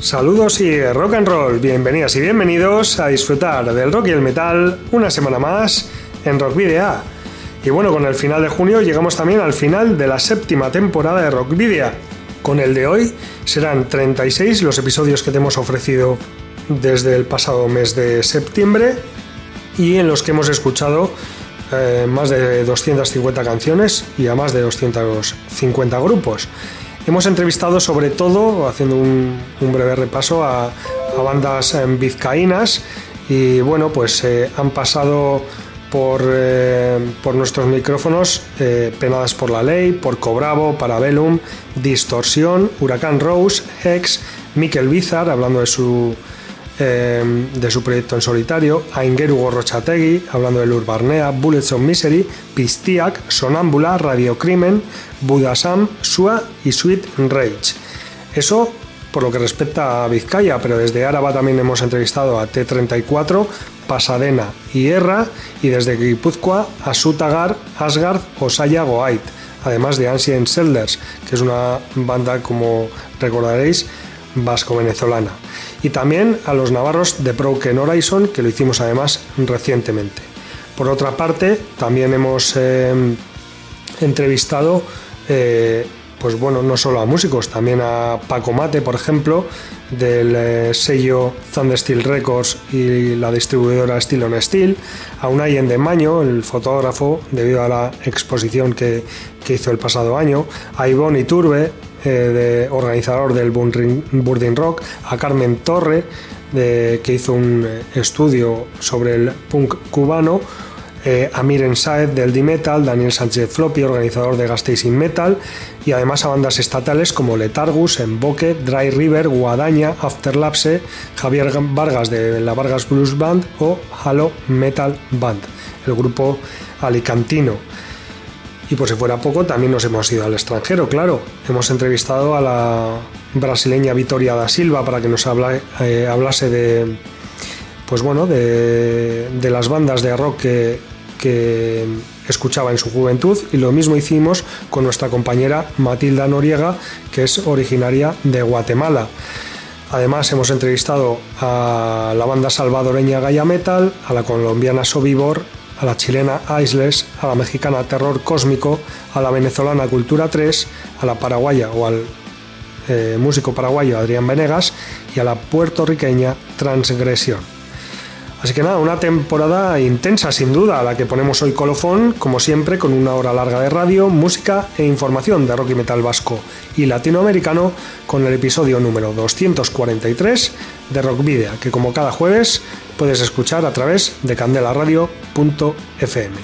Saludos y rock and roll, bienvenidas y bienvenidos a disfrutar del rock y el metal una semana más en Rock Video. Y bueno, con el final de junio llegamos también al final de la séptima temporada de Rock Video. Con el de hoy serán 36 los episodios que te hemos ofrecido desde el pasado mes de septiembre y en los que hemos escuchado eh, más de 250 canciones y a más de 250 grupos. Hemos entrevistado sobre todo, haciendo un, breve repaso, a, bandas en vizcaínas y bueno, pues eh, han pasado por, eh, por nuestros micrófonos eh, Penadas por la Ley, por Cobravo, Parabellum, Distorsión, Huracán Rose, Hex, Mikel Bizar, hablando de su Em, de su proyecto en solitario, Aingeru Gorrochategui, hablando de Urbarnea, Bullets of Misery, Pistiak, Sonámbula, Radio Crimen, Budasam, Sua y Sweet Rage. Eso por lo que respecta a Vizcaya, pero desde Áraba también hemos entrevistado a T34, Pasadena y Erra, y desde Guipúzcoa a Sutagar, Asgard o Goait, además de Ancient Selders, que es una banda, como recordaréis, vasco-venezolana y también a los navarros de Broken Horizon, que lo hicimos además recientemente. Por otra parte, también hemos eh, entrevistado, eh, pues bueno, no solo a músicos, también a Paco Mate, por ejemplo, del eh, sello Thunder Steel Records y la distribuidora Steel on Steel, a Unai Endemaño, el fotógrafo, debido a la exposición que, que hizo el pasado año, a Ivonne Iturbe, de organizador del Burdin Rock, a Carmen Torre, que hizo un eh, estudio sobre el punk cubano, eh, a Miren Saed del D-Metal, Daniel Sánchez Floppy, organizador de Gasteisin Metal, y además a bandas estatales como Letargus, Emboque, Dry River, Guadaña, Afterlapse, Javier Vargas de la Vargas Blues Band o Halo Metal Band, el grupo alicantino. Y por si fuera poco, también nos hemos ido al extranjero, claro. Hemos entrevistado a la brasileña Vitoria da Silva para que nos eh, hablase de, pues bueno, de, las bandas de rock que, escuchaba en su juventud y lo mismo hicimos con nuestra compañera Matilda Noriega, que es originaria de Guatemala. Además hemos entrevistado a la banda salvadoreña Gaia Metal, a la colombiana Sobibor a la chilena Isles, a la mexicana Terror Cósmico, a la venezolana Cultura 3, a la paraguaya o al eh, músico paraguayo Adrián Venegas y a la puertorriqueña Transgresión. Así que nada, una temporada intensa sin duda, a la que ponemos hoy colofón, como siempre, con una hora larga de radio, música e información de rock y metal vasco y latinoamericano, con el episodio número 243 de Rock Video, que como cada jueves puedes escuchar a través de candelaradio.fm.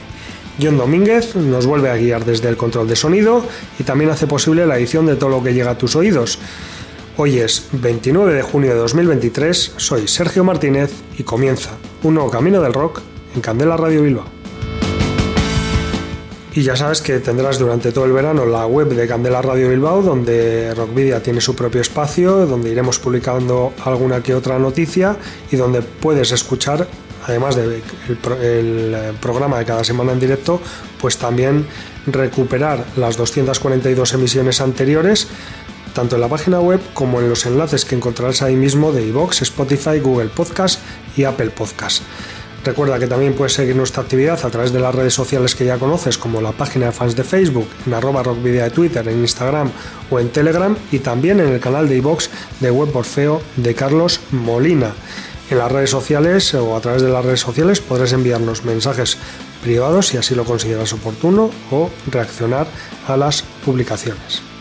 John Domínguez nos vuelve a guiar desde el control de sonido y también hace posible la edición de todo lo que llega a tus oídos. Hoy es 29 de junio de 2023, soy Sergio Martínez y comienza un nuevo camino del rock en Candela Radio Bilbao. Y ya sabes que tendrás durante todo el verano la web de Candela Radio Bilbao, donde Rockvidia tiene su propio espacio, donde iremos publicando alguna que otra noticia y donde puedes escuchar, además del el programa de cada semana en directo, pues también recuperar las 242 emisiones anteriores tanto en la página web como en los enlaces que encontrarás ahí mismo de iVoox, Spotify, Google Podcast y Apple Podcast. Recuerda que también puedes seguir nuestra actividad a través de las redes sociales que ya conoces, como la página de fans de Facebook, en arroba de Twitter, en Instagram o en Telegram, y también en el canal de iVoox de Web Orfeo de Carlos Molina. En las redes sociales o a través de las redes sociales podrás enviarnos mensajes privados si así lo consideras oportuno o reaccionar a las publicaciones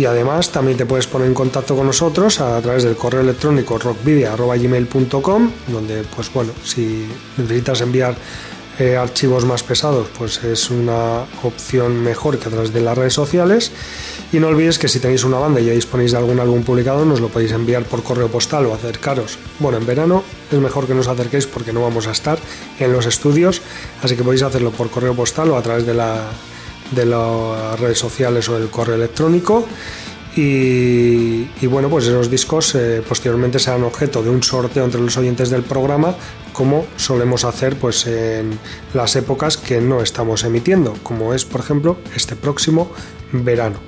y además también te puedes poner en contacto con nosotros a, través del correo electrónico rockvidia.gmail.com donde pues bueno, si necesitas enviar eh, archivos más pesados, pues es una opción mejor que a través de las redes sociales. Y no olvides que si tenéis una banda y ya disponéis de algún álbum publicado, nos lo podéis enviar por correo postal o acercaros. Bueno, en verano es mejor que nos acerquéis porque no vamos a estar en los estudios, así que podéis hacerlo por correo postal o a través de, la, de las redes sociales o el correo electrónico. Y, bueno, pues esos discos eh, posteriormente serán objeto de un sorteo entre los oyentes del programa, como solemos hacer pues en las épocas que no estamos emitiendo, como es por ejemplo este próximo verano.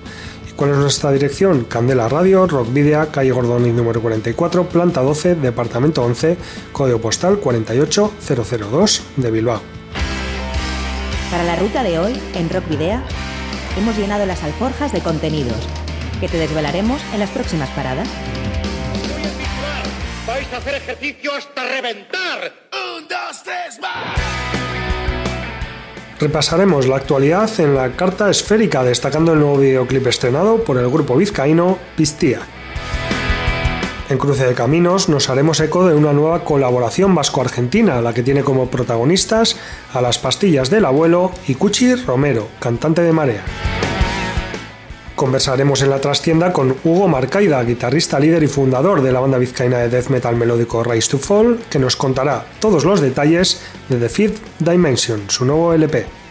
¿Y cuál es nuestra dirección? Candela Radio, Rock Video, calle Gordoniz número 44, planta 12, departamento 11, código postal 48002 de Bilbao. Para la ruta de hoy, en Rock Video, hemos llenado las alforjas de contenidos que te desvelaremos en las próximas paradas. Vais a hacer ejercicio hasta reventar. Un, dos, tres, más. Repasaremos la actualidad en la carta esférica, destacando el nuevo videoclip estrenado por el grupo vizcaíno Pistía. En Cruce de Caminos nos haremos eco de una nueva colaboración vasco-argentina, la que tiene como protagonistas a las pastillas del abuelo y Cuchi Romero, cantante de Marea. Conversaremos en la trastienda con Hugo Marcaida, guitarrista líder y fundador de la banda vizcaína de death metal melódico Rise to Fall, que nos contará todos los detalles de The Fifth Dimension, su nuevo LP.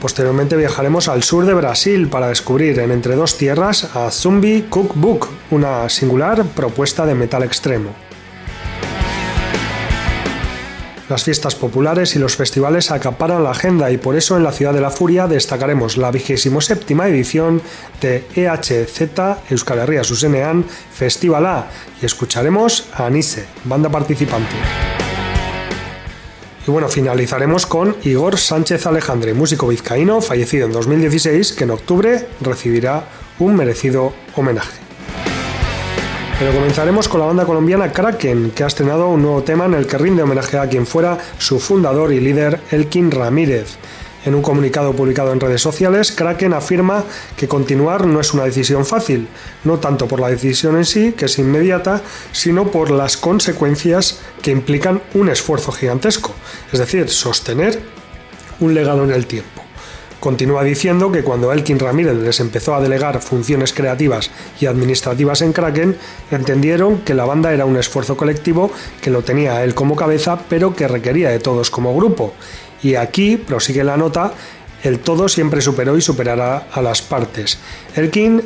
Posteriormente viajaremos al sur de Brasil para descubrir en Entre dos Tierras a Zombie Cookbook, una singular propuesta de metal extremo. Las fiestas populares y los festivales acaparan la agenda y por eso en la Ciudad de la Furia destacaremos la vigésimo séptima edición de EHZ Euskal Herria Susenean Festival A y escucharemos a Anise, banda participante. Y bueno, finalizaremos con Igor Sánchez Alejandre, músico vizcaíno fallecido en 2016, que en octubre recibirá un merecido homenaje. Pero comenzaremos con la banda colombiana Kraken, que ha estrenado un nuevo tema en el que rinde homenaje a quien fuera su fundador y líder, Elkin Ramírez. En un comunicado publicado en redes sociales, Kraken afirma que continuar no es una decisión fácil, no tanto por la decisión en sí, que es inmediata, sino por las consecuencias que implican un esfuerzo gigantesco, es decir, sostener un legado en el tiempo. Continúa diciendo que cuando Elkin Ramírez les empezó a delegar funciones creativas y administrativas en Kraken, entendieron que la banda era un esfuerzo colectivo que lo tenía él como cabeza, pero que requería de todos como grupo. Y aquí, prosigue la nota, el todo siempre superó y superará a las partes. Elkin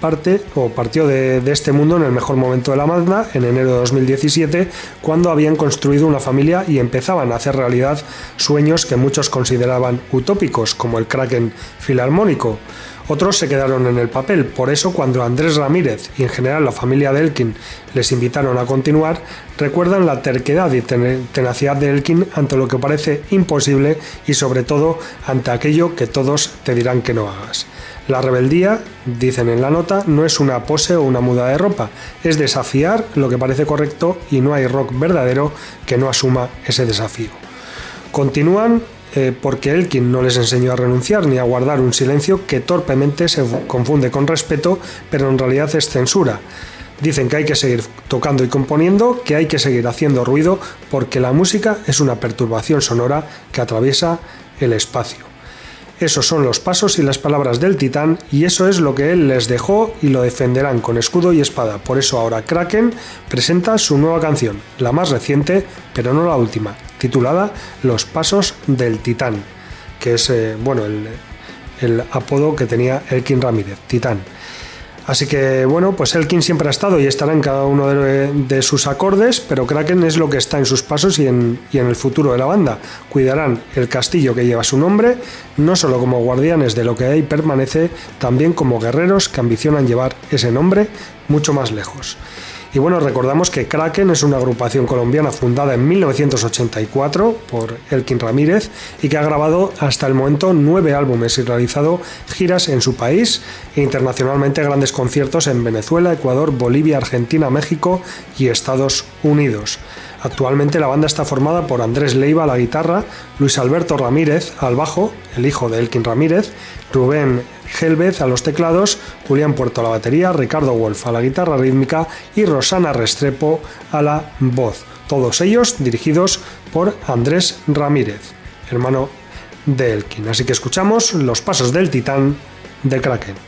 parte o partió de, este mundo en el mejor momento de la banda, en enero de 2017, cuando habían construido una familia y empezaban a hacer realidad sueños que muchos consideraban utópicos, como el Kraken Filarmónico. Otros se quedaron en el papel, por eso cuando Andrés Ramírez y en general la familia de Elkin les invitaron a continuar, recuerdan la terquedad y tenacidad de Elkin ante lo que parece imposible y sobre todo ante aquello que todos te dirán que no hagas. La rebeldía, dicen en la nota, no es una pose o una muda de ropa, es desafiar lo que parece correcto y no hay rock verdadero que no asuma ese desafío. Continúan eh, porque Elkin no les enseñó a renunciar ni a guardar un silencio que torpemente se confunde con respeto, pero en realidad es censura. Dicen que hay que seguir tocando y componiendo, que hay que seguir haciendo ruido, porque la música es una perturbación sonora que atraviesa el espacio. Esos son los pasos y las palabras del titán y eso es lo que él les dejó y lo defenderán con escudo y espada. Por eso ahora Kraken presenta su nueva canción, la más reciente, pero no la última, titulada Los pasos del titán, que es eh, bueno el, el apodo que tenía Elkin Ramírez, Titán. Así que bueno, pues Elkin siempre ha estado y estará en cada uno de, sus acordes, pero Kraken es lo que está en sus pasos y en, el futuro de la banda. Cuidarán el castillo que lleva su nombre, no solo como guardianes de lo que ahí permanece, también como guerreros que ambicionan llevar ese nombre mucho más lejos. Y bueno, recordamos que Kraken es una agrupación colombiana fundada en 1984 por Elkin Ramírez y que ha grabado hasta el momento nueve álbumes y realizado giras en su país e internacionalmente grandes conciertos en Venezuela, Ecuador, Bolivia, Argentina, México y Estados Unidos. Actualmente la banda está formada por Andrés Leiva a la guitarra, Luis Alberto Ramírez al bajo, el hijo de Elkin Ramírez, Rubén Gelvez a los teclados, Julián Puerto a la batería, Ricardo Wolf a la guitarra rítmica y Rosana Restrepo a la voz. Todos ellos dirigidos por Andrés Ramírez, hermano de Elkin. Así que escuchamos los pasos del titán de Kraken.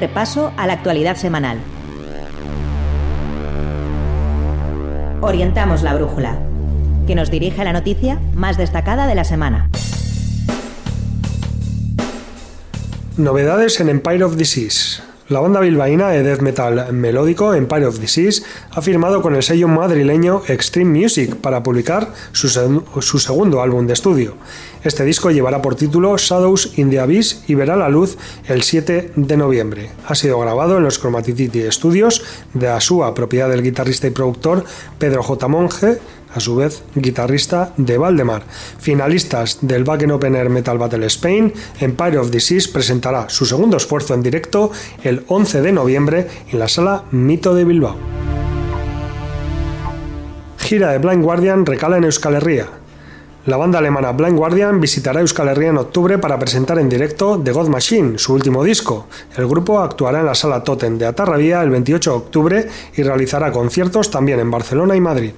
Repaso a la actualidad semanal. Orientamos la brújula, que nos dirige a la noticia más destacada de la semana. Novedades en Empire of Disease. La banda bilbaína de death metal melódico Empire of Disease ha firmado con el sello madrileño Extreme Music para publicar su, segundo álbum de estudio. Este disco llevará por título Shadows in the Abyss y verá la luz el 7 de noviembre. Ha sido grabado en los Chromaticity Studios de Asúa, propiedad del guitarrista y productor Pedro J. Monge, a su vez guitarrista de Valdemar. Finalistas del Back Open Air Metal Battle Spain, Empire of Disease presentará su segundo esfuerzo en directo el 11 de noviembre en la sala Mito de Bilbao. Gira de Blind Guardian recala en Euskal Herria. La banda alemana Blind Guardian visitará Euskal Herria en octubre para presentar en directo The God Machine, su último disco. El grupo actuará en la sala Totem de Atarrabía el 28 de octubre y realizará conciertos también en Barcelona y Madrid.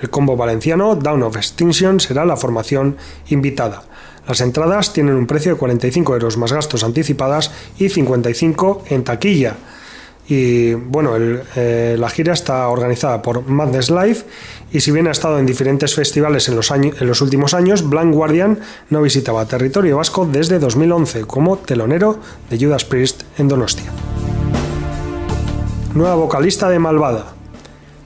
El combo valenciano Down of Extinction será la formación invitada. Las entradas tienen un precio de 45 euros más gastos anticipadas y 55 en taquilla. Y bueno, eh, la gira está organizada por Madness Live y si bien ha estado en diferentes festivales en los, en los últimos años, Blank Guardian no visitaba territorio vasco desde 2011 como telonero de Judas Priest en Donostia. Nueva vocalista de Malvada.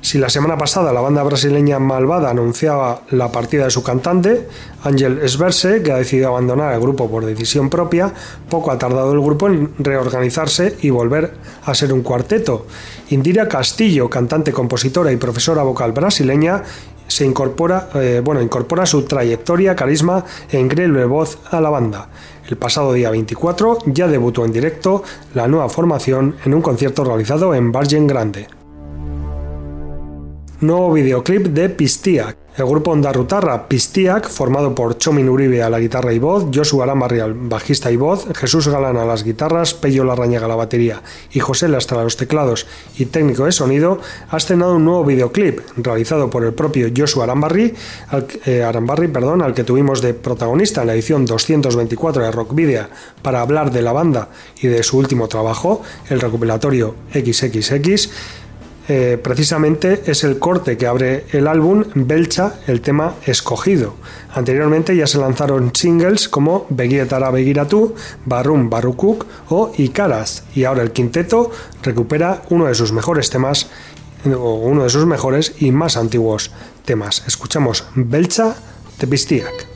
Si la semana pasada la banda brasileña Malvada anunciaba la partida de su cantante, Ángel Esverse, que ha decidido abandonar el grupo por decisión propia, poco ha tardado el grupo en reorganizarse y volver a ser un cuarteto. Indira Castillo, cantante, compositora y profesora vocal brasileña, se incorpora, eh, bueno, incorpora su trayectoria, carisma e increíble voz a la banda. El pasado día 24 ya debutó en directo la nueva formación en un concierto realizado en Bargen Grande nuevo videoclip de Pistiak. El grupo Ondarrutarra Pistiak, formado por Chomin Uribe a la guitarra y voz, Joshua Aramarri al bajista y voz, Jesús Galán a las guitarras, Pello Larrañaga a la batería y José Lastra a los teclados y técnico de sonido, ha estrenado un nuevo videoclip realizado por el propio Joshua Arambarri, al, eh, perdón, al que tuvimos de protagonista en la edición 224 de Rock Video para hablar de la banda y de su último trabajo, el recopilatorio XXX eh, precisamente es el corte que abre el álbum Belcha, el tema escogido. Anteriormente ya se lanzaron singles como Begietara Begiratu, Barrum Barukuk o Icaras, y ahora el quinteto recupera uno de sus mejores temas, o uno de sus mejores y más antiguos temas. Escuchamos Belcha de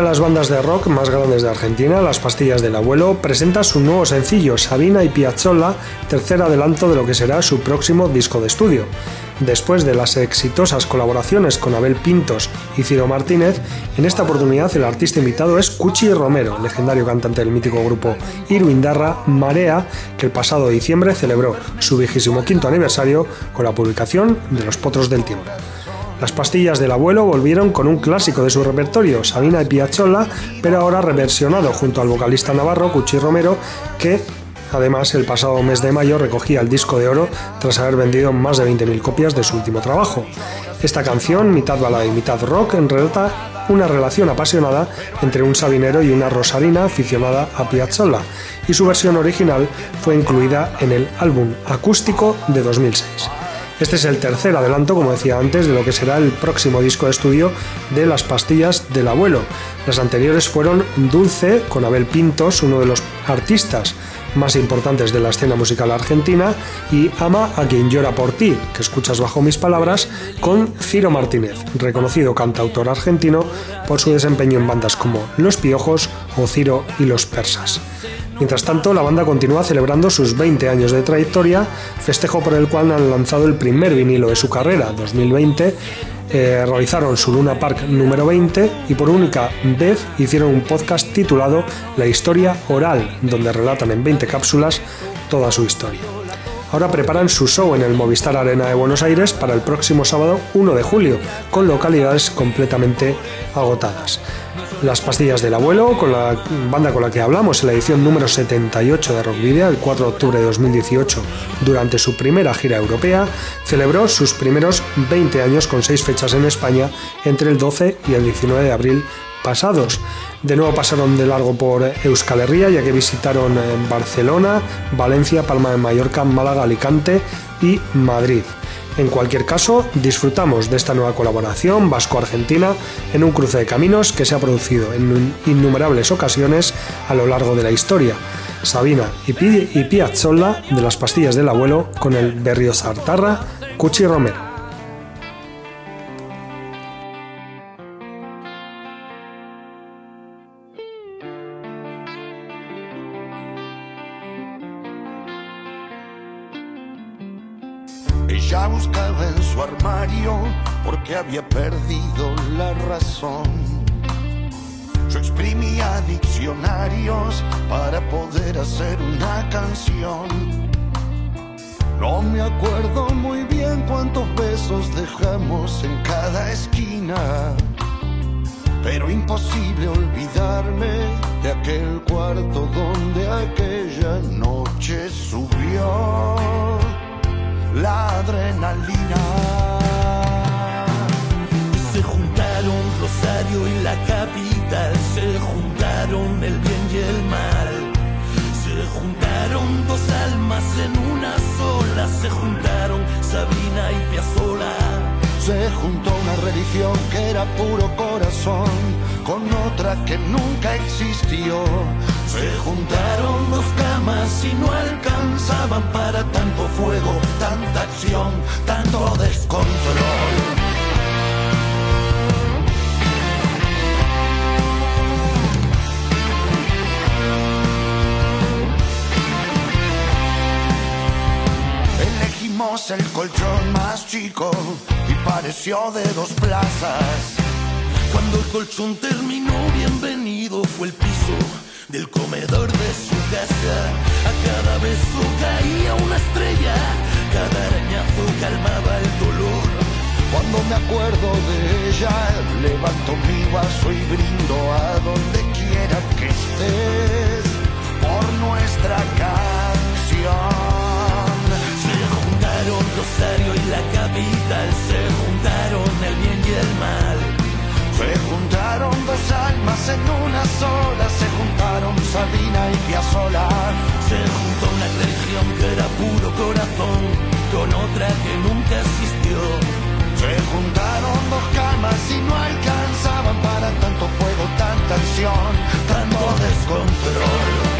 de las bandas de rock más grandes de Argentina, Las Pastillas del Abuelo, presenta su nuevo sencillo, Sabina y Piazzolla, tercer adelanto de lo que será su próximo disco de estudio. Después de las exitosas colaboraciones con Abel Pintos y Ciro Martínez, en esta oportunidad el artista invitado es Cuchi Romero, legendario cantante del mítico grupo Irwindarra Marea, que el pasado diciembre celebró su vigésimo quinto aniversario con la publicación de Los Potros del Tiempo. Las pastillas del abuelo volvieron con un clásico de su repertorio, Sabina y Piazzolla, pero ahora reversionado junto al vocalista navarro Cuchi Romero, que además el pasado mes de mayo recogía el disco de oro tras haber vendido más de 20.000 copias de su último trabajo. Esta canción, mitad balada y mitad rock, relata una relación apasionada entre un sabinero y una rosarina aficionada a Piazzolla, y su versión original fue incluida en el álbum acústico de 2006. Este es el tercer adelanto, como decía antes, de lo que será el próximo disco de estudio de Las Pastillas del Abuelo. Las anteriores fueron Dulce, con Abel Pintos, uno de los artistas más importantes de la escena musical argentina, y Ama a quien llora por ti, que escuchas bajo mis palabras, con Ciro Martínez, reconocido cantautor argentino por su desempeño en bandas como Los Piojos o Ciro y los Persas. Mientras tanto, la banda continúa celebrando sus 20 años de trayectoria, festejo por el cual han lanzado el primer vinilo de su carrera, 2020, eh, realizaron su Luna Park número 20 y por única vez hicieron un podcast titulado La historia oral, donde relatan en 20 cápsulas toda su historia. Ahora preparan su show en el Movistar Arena de Buenos Aires para el próximo sábado 1 de julio, con localidades completamente agotadas. Las pastillas del abuelo, con la banda con la que hablamos en la edición número 78 de Rockvidia, el 4 de octubre de 2018, durante su primera gira europea, celebró sus primeros 20 años con seis fechas en España entre el 12 y el 19 de abril pasados. De nuevo pasaron de largo por Euskal Herria, ya que visitaron Barcelona, Valencia, Palma de Mallorca, Málaga, Alicante y Madrid. En cualquier caso, disfrutamos de esta nueva colaboración vasco-argentina en un cruce de caminos que se ha producido en innumerables ocasiones a lo largo de la historia. Sabina y, Piazzolla de las pastillas del abuelo con el Berrio Sartarra, Cuchi Romero. Porque había perdido la razón. Yo exprimía diccionarios para poder hacer una canción. No me acuerdo muy bien cuántos besos dejamos en cada esquina, pero imposible olvidarme de aquel cuarto donde aquella noche subió la adrenalina. Rosario y la capital, se juntaron el bien y el mal. Se juntaron dos almas en una sola, se juntaron Sabina y Piazzola. Se juntó una religión que era puro corazón con otra que nunca existió. Se juntaron dos camas y no alcanzaban para tanto fuego, tanta acción, tanto descontrol. El colchón más chico y pareció de dos plazas. Cuando el colchón terminó, bienvenido fue el piso del comedor de su casa. A cada beso caía una estrella, cada arañazo calmaba el dolor. Cuando me acuerdo de ella, levanto mi vaso y brindo a donde quiera que estés por nuestra canción y la capital se juntaron el bien y el mal. Se juntaron dos almas en una sola, se juntaron Sabina y Piazzola. Se juntó una religión que era puro corazón con otra que nunca existió. Se juntaron dos camas y no alcanzaban para tanto fuego, tanta acción, tanto descontrol.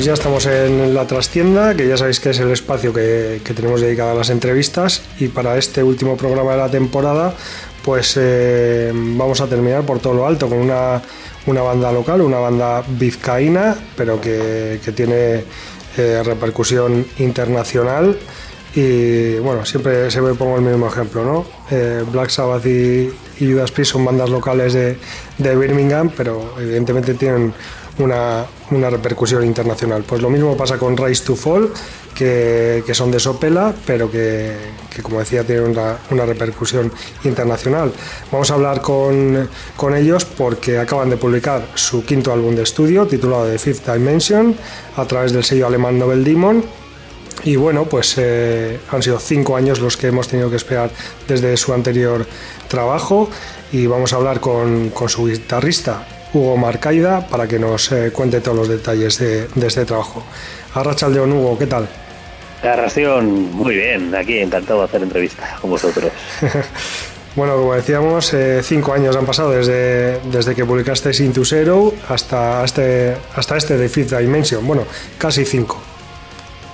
Pues ya estamos en la trastienda, que ya sabéis que es el espacio que, tenemos dedicado a las entrevistas. Y para este último programa de la temporada, pues eh, vamos a terminar por todo lo alto con una, banda local, una banda vizcaína, pero que, tiene eh, repercusión internacional. Y bueno, siempre se me pongo el mismo ejemplo, ¿no? Eh, Black Sabbath y, Judas Priest son bandas locales de, de Birmingham, pero evidentemente tienen una, repercusión internacional. Pues lo mismo pasa con Rise to Fall, que, son de Sopela, pero que, como decía tienen una, repercusión internacional. Vamos a hablar con, ellos porque acaban de publicar su quinto álbum de estudio titulado The Fifth Dimension a través del sello alemán Nobel Demon. Y bueno, pues eh, han sido cinco años los que hemos tenido que esperar desde su anterior trabajo y vamos a hablar con, con su guitarrista Hugo Marcaida para que nos eh, cuente todos los detalles de, este trabajo. Arrachaldeón, Hugo, ¿qué tal? ración, muy bien, aquí encantado de hacer entrevista con vosotros. bueno, como decíamos, eh, cinco años han pasado desde, desde que publicaste Into Zero hasta este, hasta este de Fifth Dimension. Bueno, casi cinco.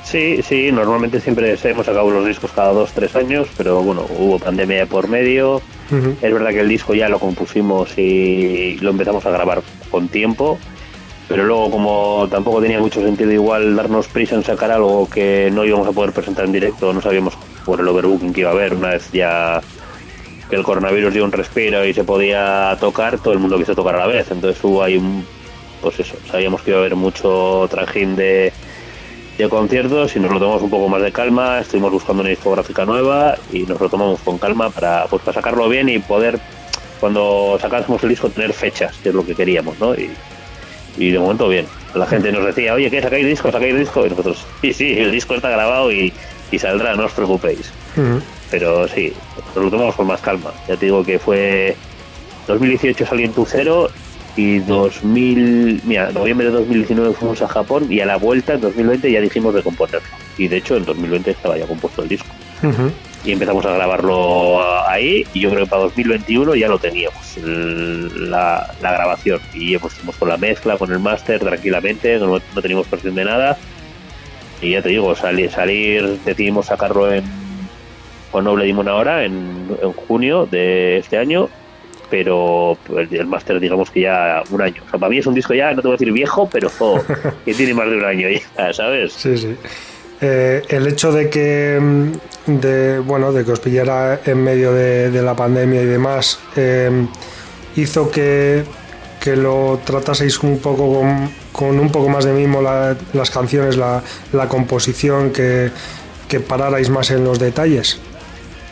Sí, sí, normalmente siempre hemos sacado los discos cada dos, tres años, pero bueno, hubo pandemia por medio, es verdad que el disco ya lo compusimos y lo empezamos a grabar con tiempo, pero luego como tampoco tenía mucho sentido igual darnos prisa en sacar algo que no íbamos a poder presentar en directo, no sabíamos por el overbooking que iba a haber, una vez ya que el coronavirus dio un respiro y se podía tocar, todo el mundo quiso tocar a la vez, entonces hubo ahí un, pues eso, sabíamos que iba a haber mucho trajín de de conciertos y nos lo tomamos un poco más de calma, estuvimos buscando una discográfica nueva y nos lo tomamos con calma para, pues, para sacarlo bien y poder, cuando sacásemos el disco, tener fechas, que es lo que queríamos, ¿no? Y, de momento bien. La gente nos decía, oye, ¿qué? ¿Sacáis disco? ¿Sacáis disco? Y nosotros, sí, sí, el disco está grabado y, saldrá, no os preocupéis. Pero sí, nos lo tomamos con más calma. Ya te digo que fue 2018 salió en tu cero y 2000, mira, noviembre de 2019 fuimos a Japón y a la vuelta en 2020 ya dijimos de componerlo. Y de hecho en 2020 estaba ya compuesto el disco. Y empezamos a grabarlo ahí y yo creo que para 2021 ya lo teníamos, la, grabación. Y ya pues con la mezcla, con el máster tranquilamente, no, teníamos presión de nada. Y ya te digo, salir, salir decidimos sacarlo en, con Noble Dimon ahora, en, en junio de este año pero el, máster digamos que ya un año. para mí es un disco ya, no te voy a decir viejo, pero que tiene más de un año ya, ¿sabes? Sí, sí. eh, el hecho de que mm, de, bueno de que os pillara en medio de, la pandemia y demás eh, hizo que, que, lo trataseis un poco con, un poco más de mimo las canciones, la, la composición, que, que pararais más en los detalles.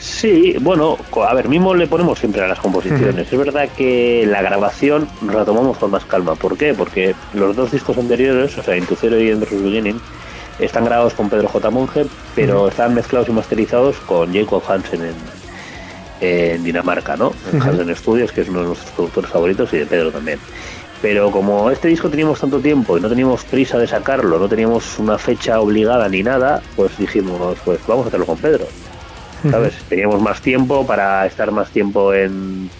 Sí, bueno, a ver, mismo le ponemos siempre a las composiciones. Es verdad que la grabación la tomamos con más calma. ¿Por qué? Porque los dos discos anteriores, o sea, Intucero y Endless Beginning, están grabados con Pedro J. Monge, pero están mezclados y masterizados con Jacob Hansen en, Dinamarca, ¿no? En Hansen Studios, que es uno de nuestros productores favoritos, y de Pedro también. Pero como este disco teníamos tanto tiempo y no teníamos prisa de sacarlo, no teníamos una fecha obligada ni nada, pues dijimos, pues vamos a hacerlo con Pedro. ¿Sabes? Teníamos más tiempo para estar más tiempo en,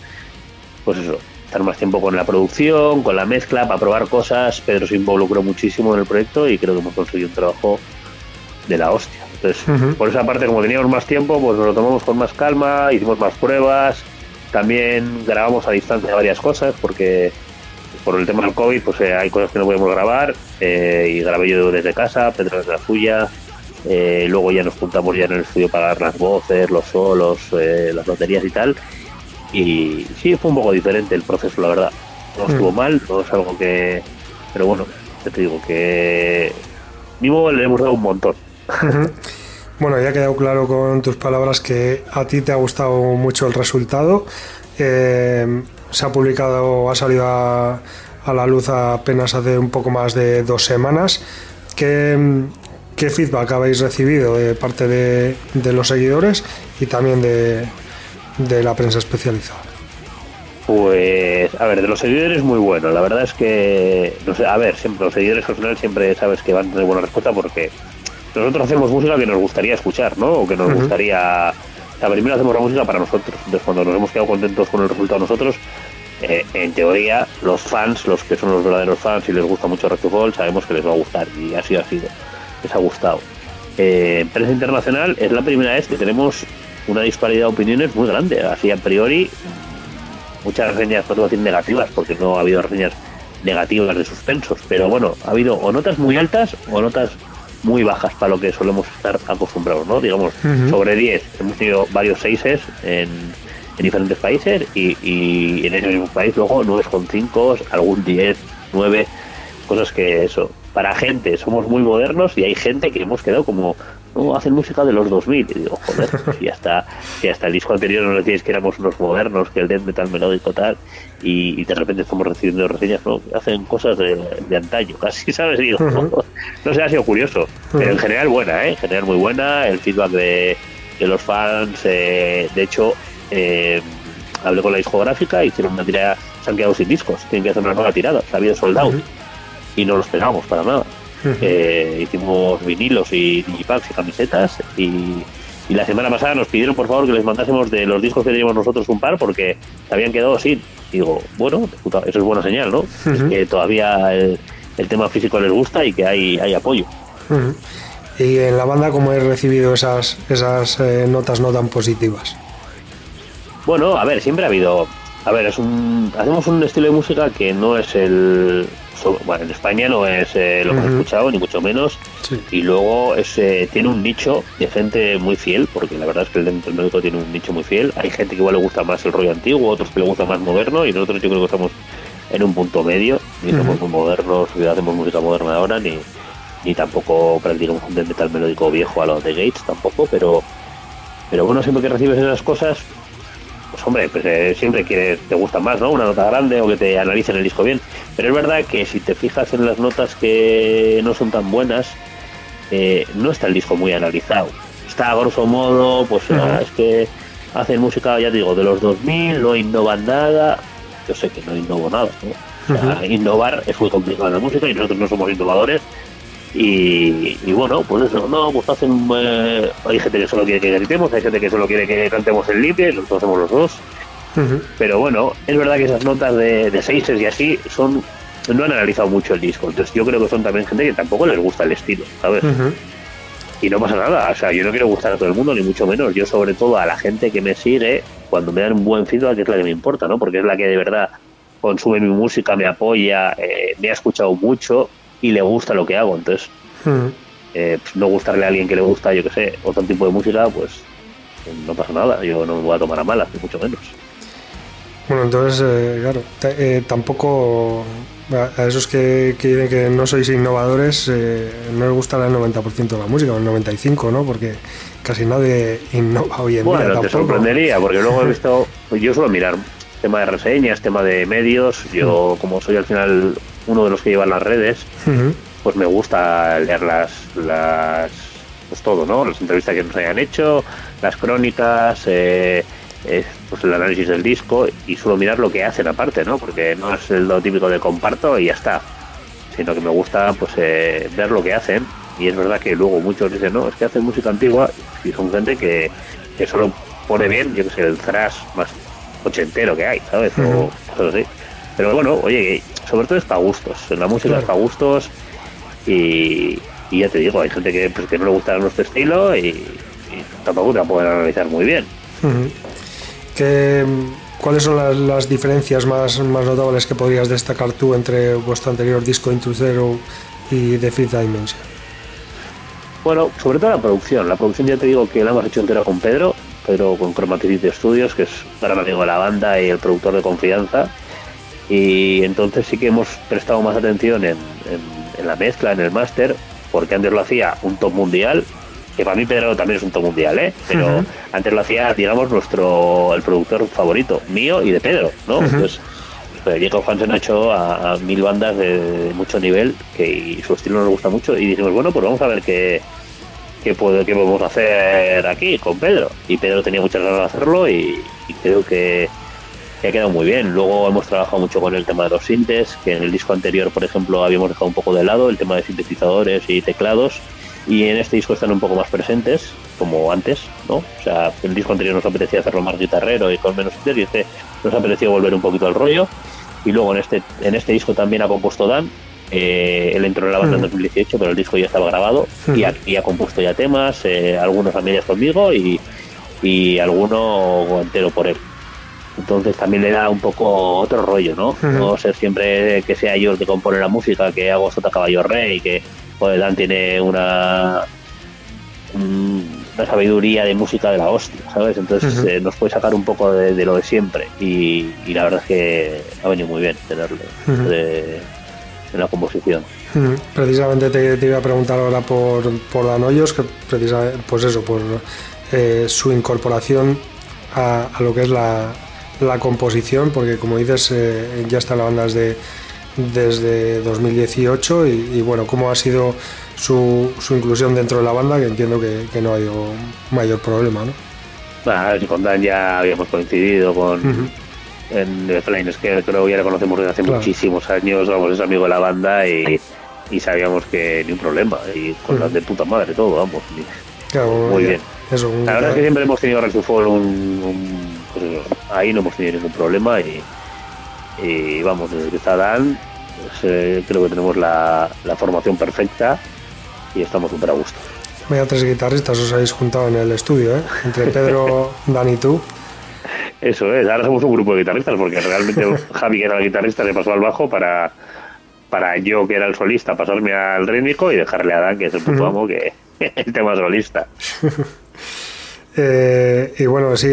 pues eso, estar más tiempo con la producción, con la mezcla, para probar cosas. Pedro se involucró muchísimo en el proyecto y creo que hemos conseguido un trabajo de la hostia. Entonces, por esa parte, como teníamos más tiempo, pues nos lo tomamos con más calma, hicimos más pruebas, también grabamos a distancia varias cosas, porque por el tema del COVID, pues eh, hay cosas que no podemos grabar, eh, y grabé yo desde casa, Pedro desde la suya, eh, luego ya nos juntamos ya en el estudio para dar las voces, los solos, eh, las baterías y tal. Y sí, fue un poco diferente el proceso, la verdad. No estuvo mm. mal, no es algo que... Pero bueno, te digo que... Mismo le hemos dado un montón. Bueno, ya ha quedado claro con tus palabras que a ti te ha gustado mucho el resultado. Eh, se ha publicado, ha salido a, a, la luz apenas hace un poco más de dos semanas. ¿Qué, ¿Qué feedback habéis recibido de parte de, los seguidores y también de, la prensa especializada? Pues, a ver, de los seguidores muy bueno. La verdad es que, no sé, a ver, siempre los seguidores al final siempre sabes que van a tener buena respuesta porque nosotros hacemos música que nos gustaría escuchar, ¿no? O que nos gustaría. O sea, primero hacemos la música para nosotros. Entonces, cuando nos hemos quedado contentos con el resultado nosotros, eh, en teoría, los fans, los que son los verdaderos fans y les gusta mucho Recto sabemos que les va a gustar y así ha sido les ha gustado. Eh, en prensa internacional es la primera vez que tenemos una disparidad de opiniones muy grande. Así a priori, muchas reseñas, decir negativas, porque no ha habido reseñas negativas de suspensos, pero bueno, ha habido o notas muy altas o notas muy bajas para lo que solemos estar acostumbrados, ¿no? Digamos, sobre 10 hemos tenido varios 6 en, en diferentes países y, y, en ese mismo país luego 9,5, algún 10, 9, cosas que eso, para gente somos muy modernos y hay gente que hemos quedado como no hacen música de los 2000 y digo joder si hasta si hasta el disco anterior nos decíais que éramos unos modernos que el death metal melódico tal y, de repente estamos recibiendo reseñas no hacen cosas de, antaño casi sabes digo no sé ha sido curioso pero en general buena ¿eh? en general muy buena el feedback de, los fans eh, de hecho eh, hablé con la discográfica hicieron una tirada se han quedado sin discos tienen que hacer una nueva tirada ha habido soldado y no los pegamos para nada. Eh, hicimos vinilos y digipacks y camisetas y, la semana pasada nos pidieron por favor que les mandásemos de los discos que teníamos nosotros un par porque se habían quedado sin. Digo, bueno, eso es buena señal, ¿no? que todavía el, tema físico les gusta y que hay, hay apoyo. ¿Y en la banda cómo he recibido esas, esas eh, notas no tan positivas? Bueno, a ver, siempre ha habido... A ver, es un, hacemos un estilo de música que no es el, bueno, en España no es eh, lo que he escuchado, ni mucho menos. Y luego es, eh, tiene un nicho de gente muy fiel, porque la verdad es que el dentro médico tiene un nicho muy fiel. Hay gente que igual le gusta más el rollo antiguo, otros que le gusta más moderno, y nosotros yo creo que estamos en un punto medio. Ni somos muy modernos, ni hacemos música moderna ahora, ni, ni tampoco practicamos un metal melódico viejo a los de Gates, tampoco, pero, pero bueno, siempre que recibes esas cosas, pues hombre, pues eh, siempre quieres, te gusta más, ¿no? Una nota grande o que te analicen el disco bien. Pero es verdad que si te fijas en las notas que no son tan buenas, eh, no está el disco muy analizado. Está a grosso modo, pues ah, es que hacen música, ya digo, de los 2000, no innovan nada. Yo sé que no innovo nada, innovar es muy complicado en la música y nosotros no somos innovadores y, bueno, pues eso, no, pues hacen. Eh, hay gente que solo quiere que gritemos, hay gente que solo quiere que cantemos el libre, nosotros hacemos los dos. Pero bueno, es verdad que esas notas de, de seises y así son. No han analizado mucho el disco, entonces yo creo que son también gente que tampoco les gusta el estilo, ¿sabes? Y no pasa nada, o sea, yo no quiero gustar a todo el mundo, ni mucho menos. Yo, sobre todo, a la gente que me sigue, cuando me dan un buen feedback, es la que me importa, ¿no? Porque es la que de verdad consume mi música, me apoya, eh, me ha escuchado mucho y le gusta lo que hago. Entonces, hmm. eh, pues, no gustarle a alguien que le gusta, yo que sé, otro tipo de música, pues no pasa nada, yo no me voy a tomar a malas, ni mucho menos. Bueno, entonces, eh, claro, eh, tampoco a esos que, que, dicen que no sois innovadores, no les gustará el 90% de la música, o el 95%, ¿no? Porque casi nadie innova hoy en bueno, día. te sorprendería, porque luego he visto, pues yo suelo mirar tema de reseñas, tema de medios, yo como soy al final uno de los que llevan las redes, pues me gusta leer las, las pues todo, ¿no? Las entrevistas que nos hayan hecho, las crónicas, eh, pues el análisis del disco y suelo mirar lo que hacen aparte, ¿no? Porque no es lo típico de comparto y ya está, sino que me gusta pues eh, ver lo que hacen y es verdad que luego muchos dicen, no, es que hacen música antigua y son gente que, que solo pone bien, yo que sé, el thrash más ochentero que hay, ¿sabes? O cosas así. Pero bueno, oye, sobre todo es para gustos, la música es para gustos y, ya te digo, hay gente que, pues, que no le gusta nuestro estilo y, tampoco te la pueden analizar muy bien. ¿Cuáles son las, diferencias más, más notables que podrías destacar tú entre vuestro anterior disco Into Zero y The Fifth Dimension? Bueno, sobre todo la producción. La producción ya te digo que la hemos hecho entera con Pedro, Pedro con Chromaticity Studios, que es gran amigo de la banda y el productor de confianza. Y entonces sí que hemos prestado más atención en en la mezcla, en el máster, porque antes lo hacía un top mundial, que para mí Pedro también es un top mundial, ¿eh? pero antes lo hacía, digamos, nuestro el productor favorito, mío y de Pedro, ¿no? Entonces, pues, Diego Hansen ha hecho a, mil bandas de, mucho nivel que y su estilo nos gusta mucho y dijimos, bueno, pues vamos a ver qué, qué, puede, qué podemos hacer aquí con Pedro. Y Pedro tenía muchas ganas de hacerlo y creo que que ha quedado muy bien. Luego hemos trabajado mucho con el tema de los sintes, que en el disco anterior, por ejemplo, habíamos dejado un poco de lado el tema de sintetizadores y teclados, y en este disco están un poco más presentes, como antes, ¿no? O sea, en el disco anterior nos apetecía hacerlo más guitarrero y con menos sintes, y este nos apetecía volver un poquito al rollo. Y luego en este, en este disco también ha compuesto Dan, eh, él entró en la banda en 2018, pero el disco ya estaba grabado y, ha, compuesto ya temas, eh, algunos a medias conmigo y, y alguno entero por él. Entonces también le da un poco otro rollo, ¿no? No ser siempre que sea yo el que compone la música, que hago Sota Caballo Rey, que pues, Dan tiene una una sabiduría de música de la hostia, ¿sabes? Entonces eh, nos puede sacar un poco de, lo de siempre y, la verdad es que ha venido muy bien tenerlo en la composición. Precisamente te, iba a preguntar ahora por, por Dan Hoyos, que precisamente, pues eso, por eh, su incorporación a, lo que es la, la composición, porque como dices, eh, ya está la banda desde, desde 2018 y, bueno, cómo ha sido su, su, inclusión dentro de la banda, que entiendo que, no ha habido mayor problema, ¿no? Bueno, con Dan ya habíamos coincidido con... En The Flames, que creo que ya le conocemos desde hace muchísimos años, vamos, es amigo de la banda y, y sabíamos que ni un problema, y con las de puta madre todo, vamos. muy bien. la verdad es que siempre hemos tenido un ahí no hemos tenido ningún problema y, vamos, desde que está Dan, pues, eh, creo que tenemos la, formación perfecta y estamos súper a gusto. Vaya tres guitarristas os habéis juntado en el estudio, ¿eh? Entre Pedro, Dan y tú. Eso es, ahora somos un grupo de guitarristas porque realmente Javi, que era el guitarrista, se pasó al bajo para, para yo, que era el solista, pasarme al rítmico y dejarle a Dan, que es el puto amo, que el tema solista. Eh, y bueno, sí,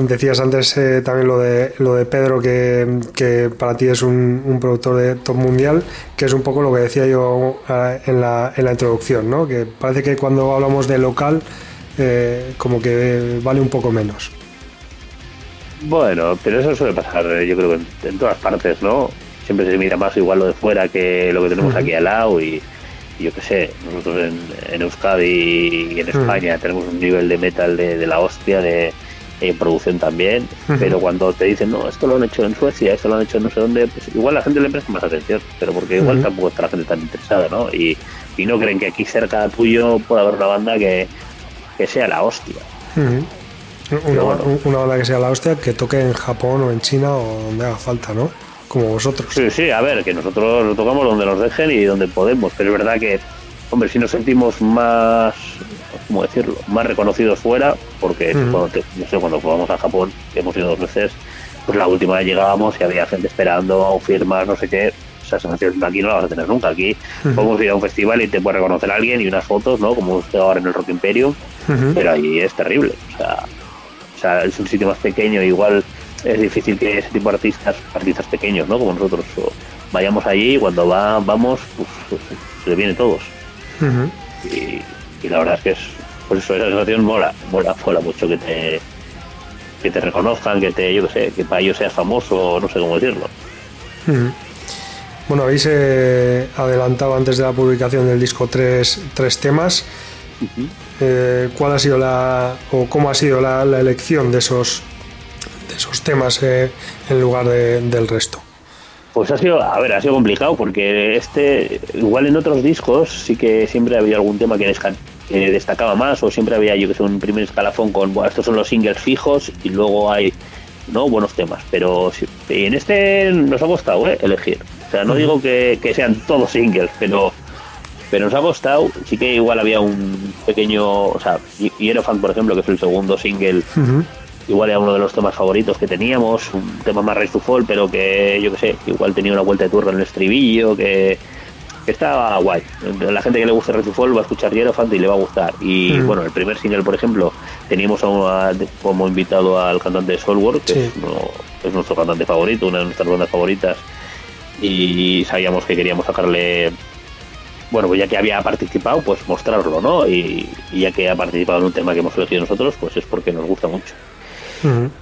decías antes eh, también lo de, lo de Pedro, que, para ti es un, productor de top mundial, que es un poco lo que decía yo eh, en la, en la introducción, ¿no? que parece que cuando hablamos de local, como que vale un poco menos. Bueno, pero eso suele pasar, yo creo que en, todas partes, ¿no? Siempre se mira más igual lo de fuera que lo que tenemos aquí al lado y yo qué sé, nosotros en, Euskadi y en hmm. España tenemos un nivel de metal de, la hostia, de, producción también, pero cuando te dicen, no, esto lo han hecho en Suecia, esto lo han hecho en no sé dónde, pues igual la gente le presta más atención, pero porque igual tampoco está la gente tan interesada, ¿no? Y, no creen que aquí cerca tuyo pueda haber una banda que, sea la hostia. Una, una, banda que sea la hostia, que toque en Japón o en China o donde haga falta, ¿no? Como vosotros. Sí, sí, a ver, que nosotros lo tocamos donde nos dejen y donde podemos, pero es verdad que, hombre, si nos sentimos más, ¿cómo decirlo?, más reconocidos fuera, porque cuando no sé, cuando fuimos a Japón, que hemos ido dos veces, pues la última vez llegábamos y había gente esperando, firmas, no sé qué, esa sensación aquí no la vas a tener nunca. Aquí podemos ir a un festival y te puede reconocer a alguien y unas fotos, ¿no? Como usted ahora en el Rock Imperium, pero allí es terrible. O sea, o sea, es un sitio más pequeño, igual es difícil que ese tipo de artistas, artistas pequeños, ¿no? Como nosotros, vayamos allí y cuando va, vamos, pues, pues, se le viene todos. y, la verdad es que es, pues eso, esa sensación mola, mola, mola mucho que te que te reconozcan, que te, yo que sé, que para ellos seas famoso, no sé cómo decirlo. Bueno, habéis eh, adelantado antes de la publicación del disco tres, tres temas. Eh, ¿Cuál ha sido la, o cómo ha sido la, elección de esos, de esos temas eh, en lugar del resto? Pues ha sido, a ver, ha sido complicado porque este, igual en otros discos sí que siempre había algún tema que, que destacaba más o siempre había yo que sé un primer escalafón con bueno, estos son los singles fijos y luego hay no buenos temas. Pero en este nos ha costado ¿eh? elegir. O sea no digo que, sean todos singles pero pero nos ha costado. Sí que igual había un pequeño o sea Hierophant por ejemplo que es el segundo single igual era uno de los temas favoritos que teníamos un tema más Rise to Fall pero que yo que sé igual tenía una vuelta de turno en el estribillo que que está guay. La gente que le gusta Fall va a escuchar Hierophant y le va a gustar. Y mm. bueno, el primer single, por ejemplo, teníamos como invitado al cantante de Soulwork, que es, nuestro cantante favorito, una de nuestras bandas favoritas. Y sabíamos que queríamos sacarle bueno, pues ya que había participado, pues mostrarlo, ¿no? Y, y, ya que ha participado en un tema que hemos elegido nosotros, pues es porque nos gusta mucho.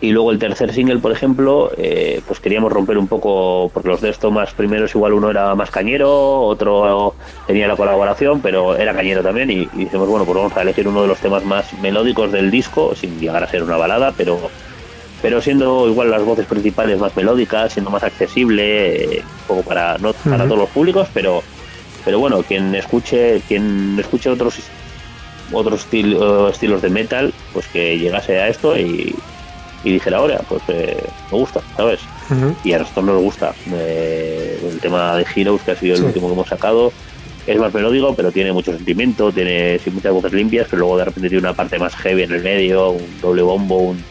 Y luego el tercer single, por ejemplo, eh, pues queríamos romper un poco, porque los de estos más primeros igual uno era más cañero, otro tenía la colaboración, pero era cañero también y, y dijimos, bueno, pues vamos a elegir uno de los temas más melódicos del disco, sin llegar a ser una balada, pero pero siendo igual las voces principales más melódicas, siendo más accesible, eh, poco para no para todos los públicos, pero pero bueno, quien escuche quien escuche otros otros estilos de metal, pues que llegase a esto y, y dijera ahora, pues eh, me gusta, ¿sabes? Y a nosotros nos gusta. Eh, el tema de Heroes, que ha sido el último que hemos sacado, es más melódico, pero tiene mucho sentimiento, tiene muchas voces limpias, pero luego de repente tiene una parte más heavy en el medio, un doble bombo, un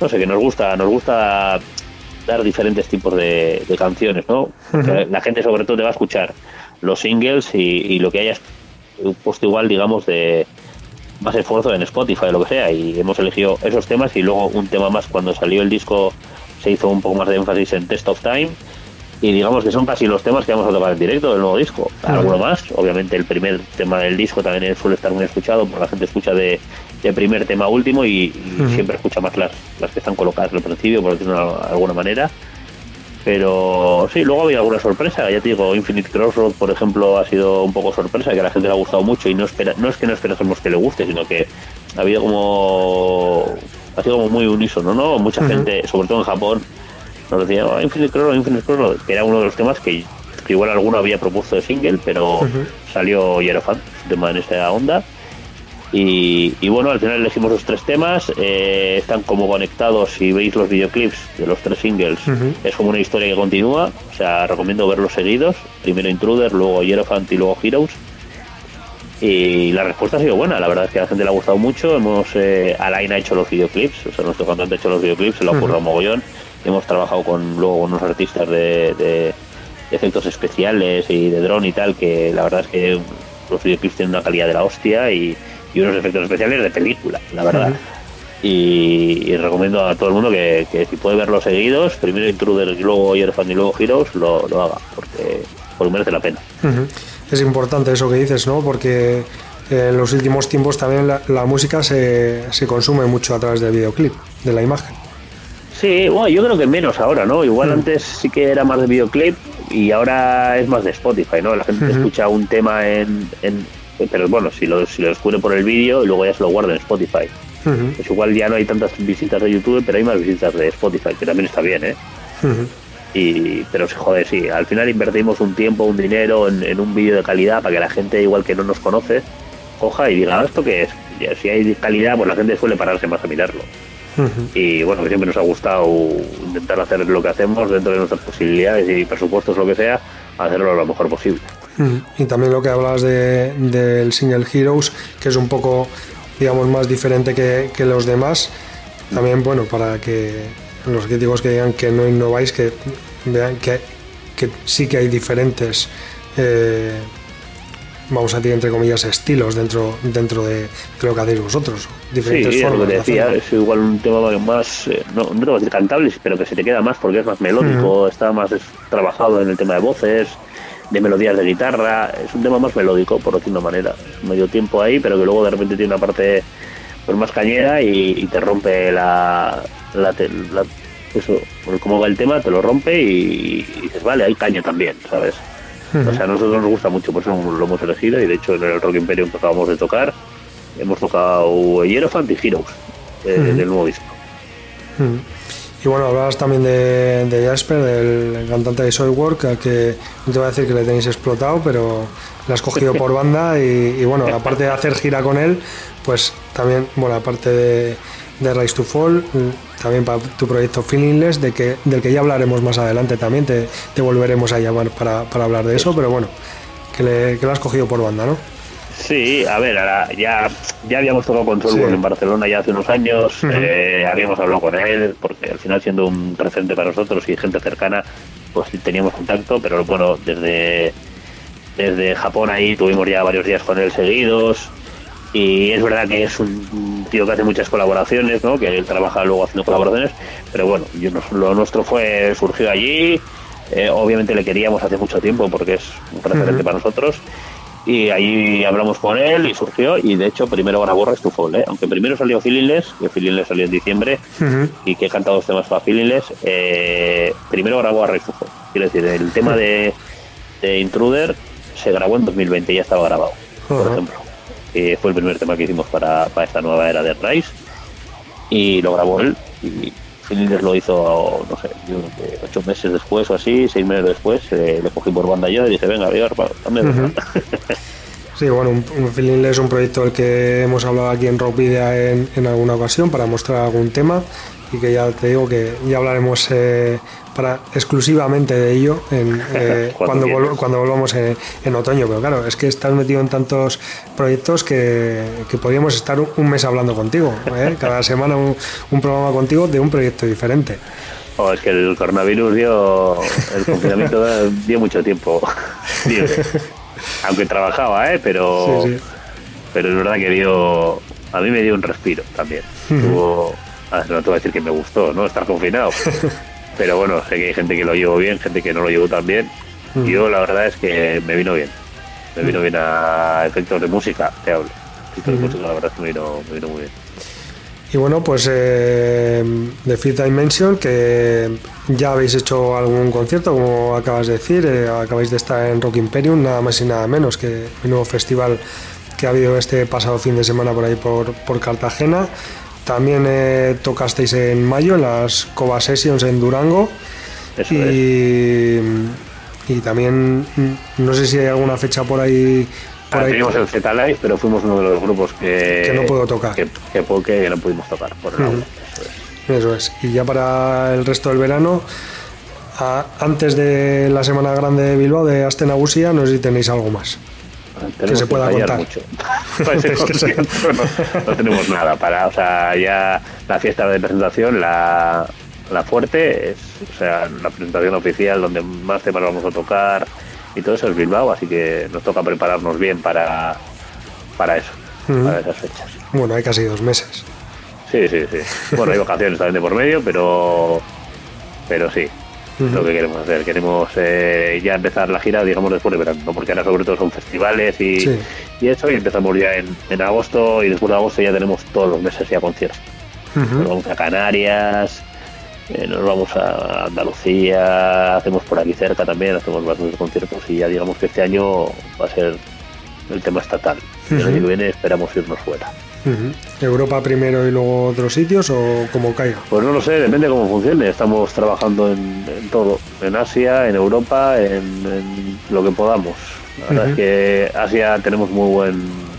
no sé, que nos gusta, nos gusta dar diferentes tipos de, canciones, ¿no? La gente sobre todo te va a escuchar los singles y, y lo que hayas puesto igual, digamos, de, más esfuerzo en Spotify o lo que sea y hemos elegido esos temas y luego un tema más cuando salió el disco se hizo un poco más de énfasis en Test of Time y digamos que son casi los temas que vamos a tocar en directo del nuevo disco. Alguno más, obviamente el primer tema del disco también suele estar muy escuchado, porque la gente escucha de, primer tema a último y, siempre escucha más las, las que están colocadas al principio, por decirlo de alguna manera. Pero sí, luego había alguna sorpresa. Ya te digo, Infinite Crossroad, por ejemplo, ha sido un poco sorpresa, que a la gente le ha gustado mucho y no espera, no es que no esperemos que le guste, sino que ha habido como. Ha sido como muy unísono, ¿no? Mucha gente, sobre todo en Japón, nos decía, oh, Infinite Crossroad, Infinite Crossroad, que era uno de los temas que, igual alguno había propuesto de single, pero salió Hierophant, tema en esa onda. Y, bueno, al final elegimos los tres temas, eh, están como conectados, si veis los videoclips de los tres singles, es como una historia que continúa, o sea, recomiendo verlos seguidos, primero Intruder, luego Hierophant y luego Heroes. Y la respuesta ha sido buena, la verdad es que a la gente le ha gustado mucho, hemos, eh, Alain ha hecho los videoclips, o sea, nuestro cantante ha hecho los videoclips, se lo ha ocurrido mogollón, hemos trabajado con luego unos artistas de, de efectos especiales y de drone y tal, que la verdad es que los videoclips tienen una calidad de la hostia y y unos efectos especiales de película, la verdad. y, recomiendo a todo el mundo que, si puede verlos seguidos, primero Intruder y luego Fan y luego Heroes, lo, haga, porque, merece la pena. Es importante eso que dices, ¿no? Porque en los últimos tiempos también la, música se, se, consume mucho a través del videoclip, de la imagen. Sí, bueno, yo creo que menos ahora, ¿no? Igual antes sí que era más de videoclip y ahora es más de Spotify, ¿no? La gente escucha un tema en, pero bueno, si lo, si lo por el vídeo y luego ya se lo guarda en Spotify. Pues igual ya no hay tantas visitas de YouTube, pero hay más visitas de Spotify, que también está bien, ¿eh? y, pero joder, sí, al final invertimos un tiempo, un dinero en, un vídeo de calidad para que la gente, igual que no nos conoce, coja y diga, ah, ¿esto qué es? si hay calidad, pues la gente suele pararse más a mirarlo. Y bueno, que siempre nos ha gustado intentar hacer lo que hacemos dentro de nuestras posibilidades y presupuestos, lo que sea, hacerlo lo mejor posible. Y también lo que hablas de, del single Heroes, que es un poco, digamos, más diferente que, los demás. También, bueno, para que los críticos que digan que no innováis, que vean que, que sí que hay diferentes, eh, vamos a decir entre comillas, estilos dentro, dentro de, lo que hacéis vosotros. Diferentes sí, formas lo que decía, es igual un tema más, eh, no, no de cantables, pero que se te queda más porque es más melódico, está más trabajado en el tema de voces, de melodías de guitarra, es un tema más melódico, por decirlo de una manera. Medio tiempo ahí, pero que luego de repente tiene una parte pues, más cañera y, te rompe la, la, eso, como va el tema, te lo rompe y, dices, vale, hay caña también, ¿sabes? O sea, a nosotros nos gusta mucho, por eso lo hemos elegido y de hecho en el Rock Imperium que acabamos de tocar, hemos tocado Hierophant y Heroes eh, del nuevo disco. Y bueno, hablabas también de, Jasper, del cantante de Soilwork, al que no te voy a decir que le tenéis explotado, pero le has cogido por banda y, y bueno, aparte de hacer gira con él, pues también, bueno, aparte de, de Rise to Fall, también para tu proyecto Feelingless, de que, del que ya hablaremos más adelante también, te, te volveremos a llamar para, para hablar de eso, pero bueno, que, le, que lo has cogido por banda, ¿no? Sí, a ver, ahora ya, ya habíamos tocado con Soulwork en Barcelona ya hace unos años, eh, habíamos hablado con él, porque al final siendo un referente para nosotros y gente cercana, pues teníamos contacto, pero bueno, desde, desde Japón ahí tuvimos ya varios días con él seguidos, y es verdad que es un tío que hace muchas colaboraciones, ¿no? que él trabaja luego haciendo colaboraciones, pero bueno, yo, lo nuestro fue surgir allí, eh, obviamente le queríamos hace mucho tiempo porque es un referente para nosotros, y ahí hablamos con él y surgió, y de hecho primero grabó Restufol, ¿eh? aunque primero salió Feelingless, que Feelingless salió en diciembre, y que he cantado dos temas para Feelingless, eh, primero grabó a Restufol, quiero decir, el tema de, de Intruder se grabó en 2020, ya estaba grabado, por ejemplo que fue el primer tema que hicimos para, esta nueva era de Rise. Y lo grabó él. Y Phillips lo hizo, no sé, ocho meses después o así, seis meses después, eh, le cogí por banda yo y dije, venga, a ver, también. Sí, bueno, un, un es un proyecto del que hemos hablado aquí en Rock Video en, en, alguna ocasión para mostrar algún tema y que ya te digo que ya hablaremos eh, para exclusivamente de ello eh, cuando, cuando, volvamos en, otoño. Pero claro, es que estás metido en tantos proyectos que, podríamos estar un mes hablando contigo. ¿eh? Cada semana un, programa contigo de un proyecto diferente. Oh, es que el coronavirus dio, el confinamiento dio mucho tiempo Aunque trabajaba, ¿eh? pero, pero es verdad que dio, a mí me dio un respiro también. no te voy a decir que me gustó, ¿no? Estar confinado. Pero bueno, sé que hay gente que lo llevó bien, gente que no lo llevó tan bien. Mm. Yo la verdad es que me vino bien. Me vino mm. bien a efectos de música, te hablo. Efectos de mm. música, la verdad es que me vino, me vino muy bien. Y bueno, pues eh, The Fifth Dimension, que ya habéis hecho algún concierto, como acabas de decir, eh, acabáis de estar en Rock Imperium, nada más y nada menos que el nuevo festival que ha habido este pasado fin de semana por ahí por, por Cartagena. También eh, tocasteis en mayo en las Cova Sessions en Durango. y, y también mm, no sé si hay alguna fecha por ahí. Ahí teníamos el Z Live, pero fuimos uno de los grupos que, que no puedo tocar. Que, que, que no pudimos tocar por el Eso es. Y ya para el resto del verano, antes de la Semana Grande de Bilbao, de Astenagusia, no sé si tenéis algo más que se pueda contar. Mucho. no, tenemos nada para, o sea, ya la fiesta de presentación, la, la fuerte, es, o sea, la presentación oficial donde más temas vamos a tocar y todo eso es Bilbao, así que nos toca prepararnos bien para, para eso, para esas fechas. Bueno, hay casi dos meses. Sí, sí, sí. Bueno, hay vacaciones también de por medio, pero, pero sí, lo que queremos hacer. Queremos eh, ya empezar la gira, digamos, después de verano, porque ahora sobre todo son festivales y, y eso, y empezamos ya en, en, agosto y después de agosto ya tenemos todos los meses ya conciertos. Nos vamos a Canarias, eh, nos vamos a Andalucía, hacemos por aquí cerca también, hacemos bastantes conciertos y ya digamos que este año va a ser el tema estatal. El año que viene esperamos irnos fuera. ¿Europa primero y luego otros sitios o como caiga? Pues no lo sé, depende de cómo funcione. Estamos trabajando en, todo, en Asia, en Europa, en, lo que podamos. La verdad es que Asia tenemos muy buen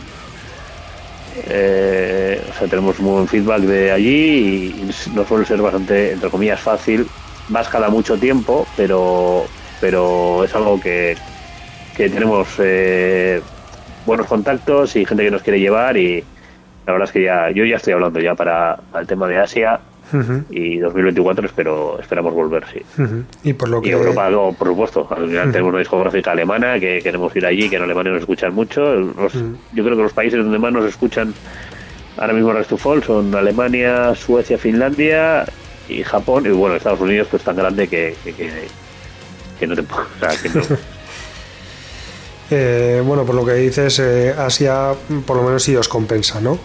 eh, o sea, tenemos muy buen feedback de allí y nos suele ser bastante, entre comillas, fácil. Vas cada mucho tiempo, pero, pero es algo que, que tenemos eh, buenos contactos y gente que nos quiere llevar y, la verdad es que ya, yo ya estoy hablando ya para, el tema de Asia y 2024 espero esperamos volver, sí. Y por lo que... Europa, por supuesto. Al final tenemos una discográfica alemana que queremos ir allí, que en Alemania nos escuchan mucho. Yo creo que los países donde más nos escuchan ahora mismo Rest Fall son Alemania, Suecia, Finlandia y Japón. Y bueno, Estados Unidos pues tan grande que, que, no te. O sea, que no, Eh, bueno, por lo que dices, eh, Asia por lo menos sí os compensa, ¿no?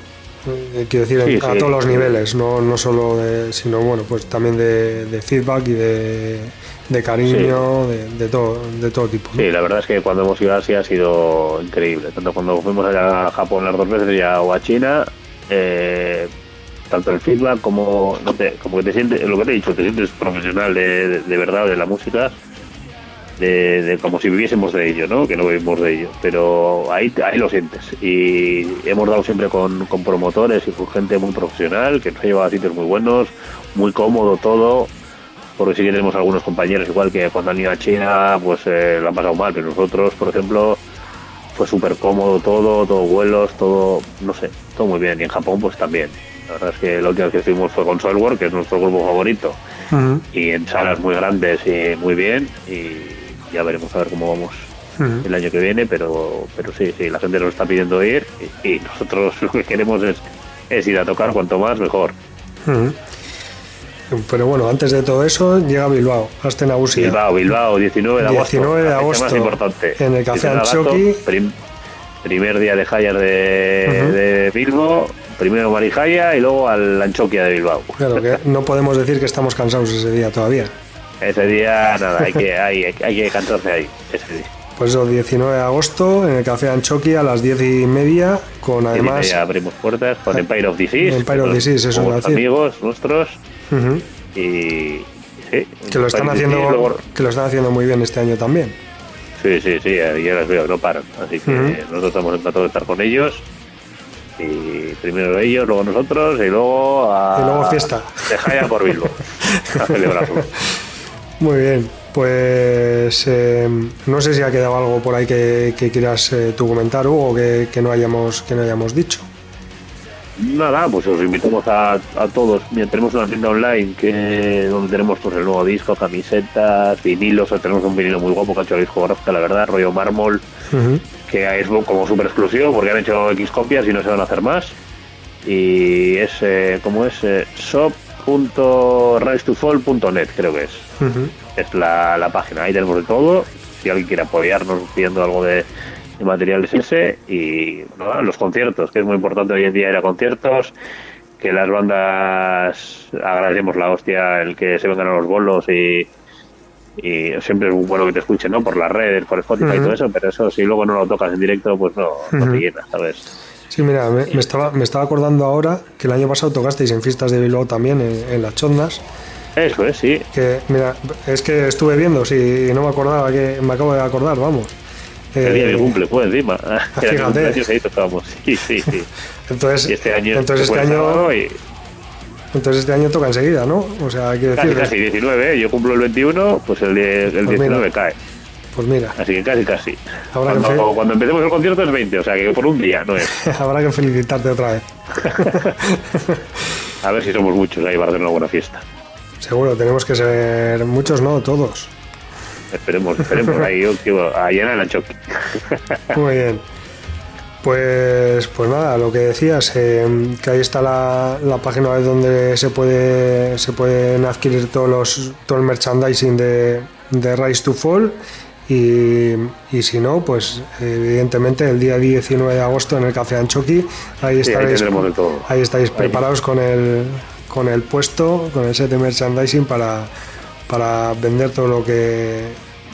Eh, quiero decir, a todos los niveles, no, no solo de, sino bueno, pues también de, feedback y de, cariño, de, todo, de todo tipo. Sí, la verdad es que cuando hemos ido a Asia ha sido increíble, tanto cuando fuimos allá a Japón las dos veces ya o a China, tanto el feedback como, no como que te sientes, lo que te he dicho, te sientes profesional de, de verdad de la música de, como si viviésemos de ello, ¿no? Que no vivimos de ello, pero ahí, ahí lo sientes. Y hemos dado siempre con, promotores y con gente muy profesional que nos ha llevado a sitios muy buenos, muy cómodo todo, porque sí que tenemos algunos compañeros igual que cuando han ido a China, pues eh, lo han pasado mal, pero nosotros, por ejemplo, fue súper cómodo todo, todo vuelos, todo, no sé, todo muy bien. Y en Japón, pues también. La verdad es que la última vez que estuvimos fue con Soilwork, que es nuestro grupo favorito, y en salas muy grandes y muy bien. Y ya veremos a ver cómo vamos el año que viene, pero, pero sí, sí, la gente nos está pidiendo ir y, nosotros lo que queremos es, es, ir a tocar cuanto más mejor. Pero bueno, antes de todo eso llega Bilbao, hasta Bilbao, Bilbao, 19 de agosto. 19 de agosto. importante. En el Café Anchoqui. primer día de Hayar de, de Bilbao, primero Marijaya y luego al Anchoquia de Bilbao. Claro que no podemos decir que estamos cansados ese día todavía. Ese día, nada, hay que, hay, hay que cantarse ahí, ese día. Pues el 19 de agosto en el Café Anchoqui a las 10 y media, con además. Ya abrimos puertas con Empire of Disease. Empire of Disease, eso es amigos nuestros. Y. Sí, que lo, están haciendo, que lo están haciendo muy bien este año también. Sí, sí, sí, ya las veo, no paran. Así que nosotros estamos encantados de estar con ellos. Y primero ellos, luego nosotros y luego a. Y luego fiesta. De por Bilbo. a celebrarlo. Muy bien, pues eh, no sé si ha quedado algo por ahí que, quieras eh, tú comentar, Hugo, que, que, no hayamos, que no hayamos dicho. Nada, pues os invitamos a, todos. Mira, tenemos una tienda online que donde tenemos pues, el nuevo disco, camisetas, vinilos. Tenemos un vinilo muy guapo que ha hecho la discográfica, la verdad, rollo mármol, que es como súper exclusivo porque han hecho X copias y no se van a hacer más. Y es, eh, como es? Eh, shop .risetofall.net creo que es. Es la, página, ahí tenemos de todo. Si alguien quiere apoyarnos pidiendo algo de, materiales ese y los conciertos, que es muy importante hoy en día ir a conciertos, que las bandas agradecemos la hostia el que se vengan a los bolos y, y siempre es bueno que te escuchen, ¿no? Por las redes, por Spotify y todo eso, pero eso si luego no lo tocas en directo, pues no, no te llena, ¿sabes? Sí, mira, me, estaba, me estaba acordando ahora que el año pasado tocasteis en fiestas de Bilbao también, en, las chondas. Eso es, sí. Que, mira, es que estuve viendo, si no me acordaba, que me acabo de acordar, vamos. El día de mi cumple fue encima. Fíjate. Ahí tocábamos. Sí, sí, sí. entonces, y este año, entonces este año, entonces este año toca enseguida, ¿no? O sea, hay que decir. Casi, casi 19, yo cumplo el 21, pues el, el 19 pues cae. Pues mira. Así que casi, casi. Cuando, cuando, empecemos el concierto es 20, o sea que por un día, no es. Habrá que felicitarte otra vez. a ver si somos muchos ahí para hacer una buena fiesta. Seguro, tenemos que ser muchos, no, todos. Esperemos, esperemos. ahí yo quiero llenar el choque. Muy bien. Pues, pues nada, lo que decías, eh, que ahí está la, la, página web donde se puede se pueden adquirir todos los, todo el merchandising de, de Rise to Fall y, y, si no, pues evidentemente el día 19 de agosto en el Café Anchoqui, ahí estaréis, ahí, estáis preparados con el, con el puesto, con el set de merchandising para, para vender todo lo que...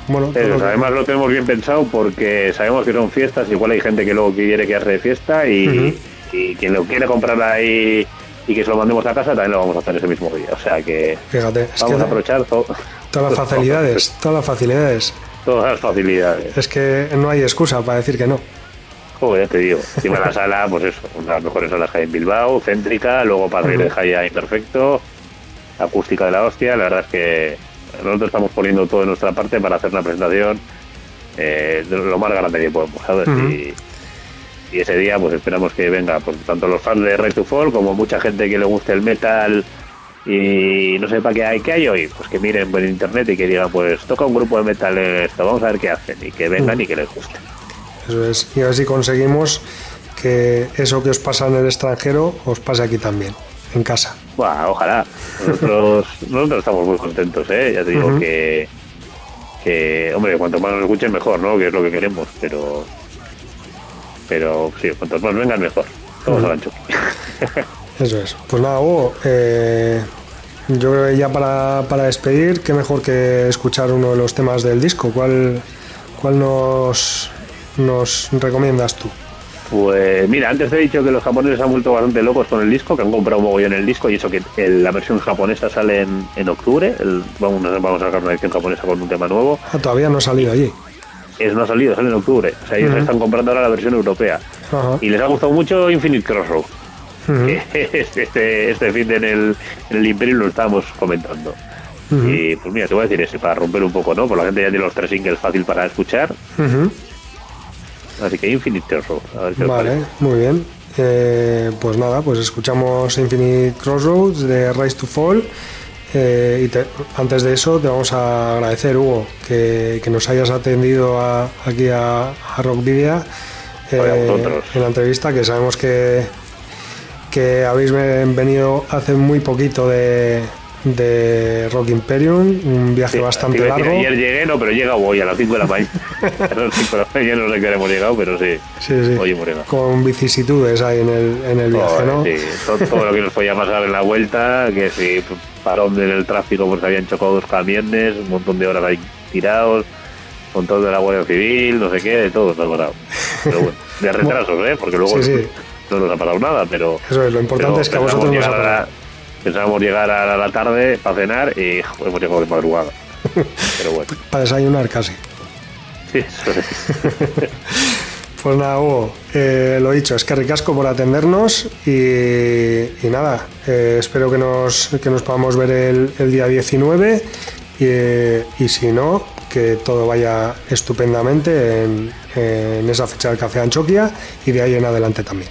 Bueno, además lo tenemos bien pensado porque sabemos que son fiestas, igual hay gente que luego quiere quedarse de fiesta y, y quien lo quiere comprar ahí y que se lo mandemos a casa también lo vamos a hacer ese mismo día. O sea que Fíjate, vamos a aprovechar todo. Todas las facilidades, todas las facilidades. Todas las facilidades. Es que no hay excusa para decir que no. Joder, te digo. Encima la sala, pues eso, una de las mejores salas que hay en Bilbao, céntrica, luego para de Jaya imperfecto, acústica de la hostia. La verdad es que nosotros estamos poniendo todo de nuestra parte para hacer una presentación eh, de lo más grande que podemos, ¿sabes? y, ese día, pues esperamos que venga pues, tanto los fans de Ray to Fall como mucha gente que le guste el metal y no sé para qué hay, qué hay hoy, pues que miren por internet y que digan, pues toca un grupo de metal esto, vamos a ver qué hacen y que vengan y que les guste. Eso es, y a ver si conseguimos que eso que os pasa en el extranjero os pase aquí también, en casa. Bueno, ojalá. Nosotros, nosotros estamos muy contentos, ¿eh? Ya te digo que, que, hombre, cuanto más nos escuchen mejor, ¿no? Que es lo que queremos, pero pero sí, cuantos más vengan mejor. Vamos al ancho. Eso es. Pues nada, Hugo, eh, yo creo que ya para, para despedir, qué mejor que escuchar uno de los temas del disco. ¿Cuál, cuál nos, nos recomiendas tú? Pues mira, antes te he dicho que los japoneses han vuelto bastante locos con el disco, que han comprado un mogollón el disco y eso que el- la versión japonesa sale en, en octubre. El- vamos, a- vamos a sacar una edición japonesa con un tema nuevo. Ah, todavía no ha salido allí. Es no ha salido, sale en octubre. O sea, ellos están comprando ahora la versión europea. Ajá. Y les ha gustado mucho Infinite Crossroad. Que este, este fin de en el, en el Imperio lo estábamos comentando. Y pues mira, te voy a decir ese, para romper un poco, ¿no? Por la gente ya tiene los tres singles fácil para escuchar. Así que Infinite Crossroad. A ver qué os Vale, muy bien. Eh, pues nada, pues escuchamos Infinite Crossroads de Rise to Fall. Eh, y te- antes de eso, te vamos a agradecer, Hugo, que, que nos hayas atendido a- aquí a, a Rock Video eh, en la entrevista, que sabemos que, que habéis ven- venido hace muy poquito de, de Rock Imperium, un viaje Sí, bastante largo. Ayer llegué, no, pero he llegado hoy a las 5 de la mañana. a las 5 de la mañana no sé qué hemos llegado, pero sí. Sí, sí. Hoy. Con vicisitudes ahí en el, en el viaje, ¿no? sí, todo, todo lo que nos podía pasar en la vuelta, que si parón en el tráfico porque habían chocado dos camiones, un montón de horas ahí tirados, control de la Guardia Civil, no sé qué, de todo se ha pasado. Pero bueno, de retrasos, ¿eh? Porque luego Sí, no nos ha pasado nada, pero... Eso es, lo importante es que a vosotros nos ha pasado. Pensábamos llegar a la tarde para cenar y jo, hemos llegado de madrugada. Pero bueno, Para desayunar casi. sí, eso es. Pues nada, Hugo, eh, lo dicho, es que ricasco por atendernos y, y nada, eh, espero que nos, que nos podamos ver el, el día 19 y, eh, y si no, que todo vaya estupendamente en, en esa fecha del Café Anchoquia y de ahí en adelante también.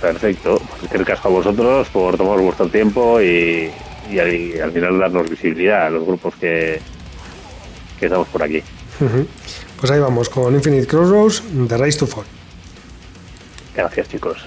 Perfecto. Pues que casco a vosotros por tomar vuestro tiempo y, y al, y al final darnos visibilidad a los grupos que, que estamos por aquí. Pues ahí vamos con Infinite Crossroads de Race to Fall. Gracias, chicos.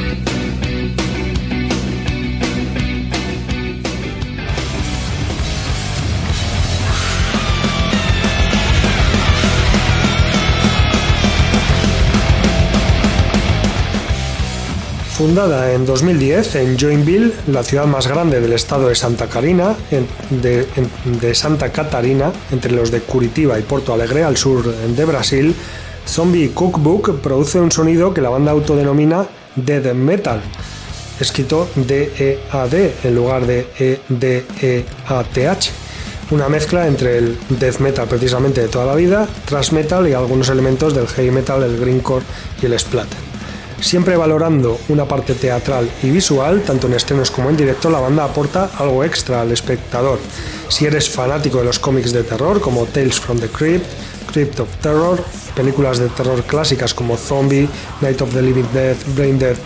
Fundada en 2010 en Joinville, la ciudad más grande del estado de Santa, Catarina, entre los de Curitiba y Porto Alegre, al sur de Brasil, Zombie Cookbook produce un sonido que la banda autodenomina Dead Metal, escrito D-E-A-D en lugar de E-D-E-A-T-H. Una mezcla entre el death metal precisamente de toda la vida, thrash metal y algunos elementos del heavy metal, el greencore y el splatter. Siempre valorando una parte teatral y visual, tanto en estrenos como en directo, la banda aporta algo extra al espectador. Si eres fanático de los cómics de terror como Tales from the Crypt, Crypt of Terror, películas de terror clásicas como Zombie, Night of the Living Dead, Brain Dead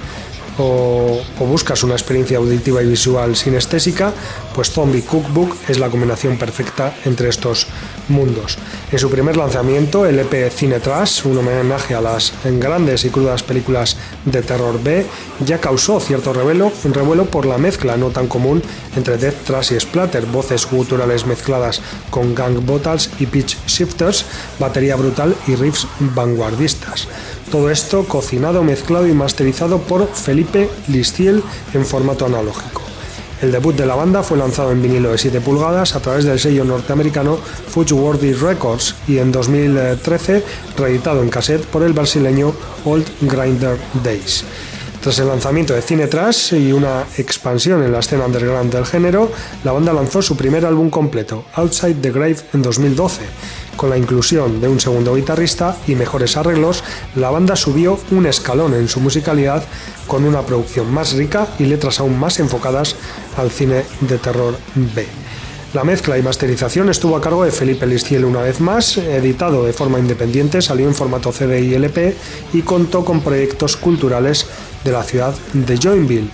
o, buscas una experiencia auditiva y visual sinestésica, pues Zombie Cookbook es la combinación perfecta entre estos mundos. En su primer lanzamiento, el EP Cine Trash, un homenaje a las grandes y crudas películas de terror B, ya causó cierto revuelo, revuelo por la mezcla no tan común entre Death Trash y Splatter, voces guturales mezcladas con gang vocals y pitch shifters, batería brutal y riffs vanguardistas. Todo esto cocinado, mezclado y masterizado por Felipe Listiel en formato analógico. El debut de la banda fue lanzado en vinilo de 7 pulgadas a través del sello norteamericano Fujiworthy Records y en 2013 reeditado en cassette por el brasileño Old Grinder Days. Tras el lanzamiento de Cine Trash y una expansión en la escena underground del género, la banda lanzó su primer álbum completo, Outside the Grave, en 2012 con la inclusión de un segundo guitarrista y mejores arreglos, la banda subió un escalón en su musicalidad con una producción más rica y letras aún más enfocadas al cine de terror B. La mezcla y masterización estuvo a cargo de Felipe Listiel una vez más, editado de forma independiente, salió en formato CD y LP y contó con proyectos culturales de la ciudad de Joinville.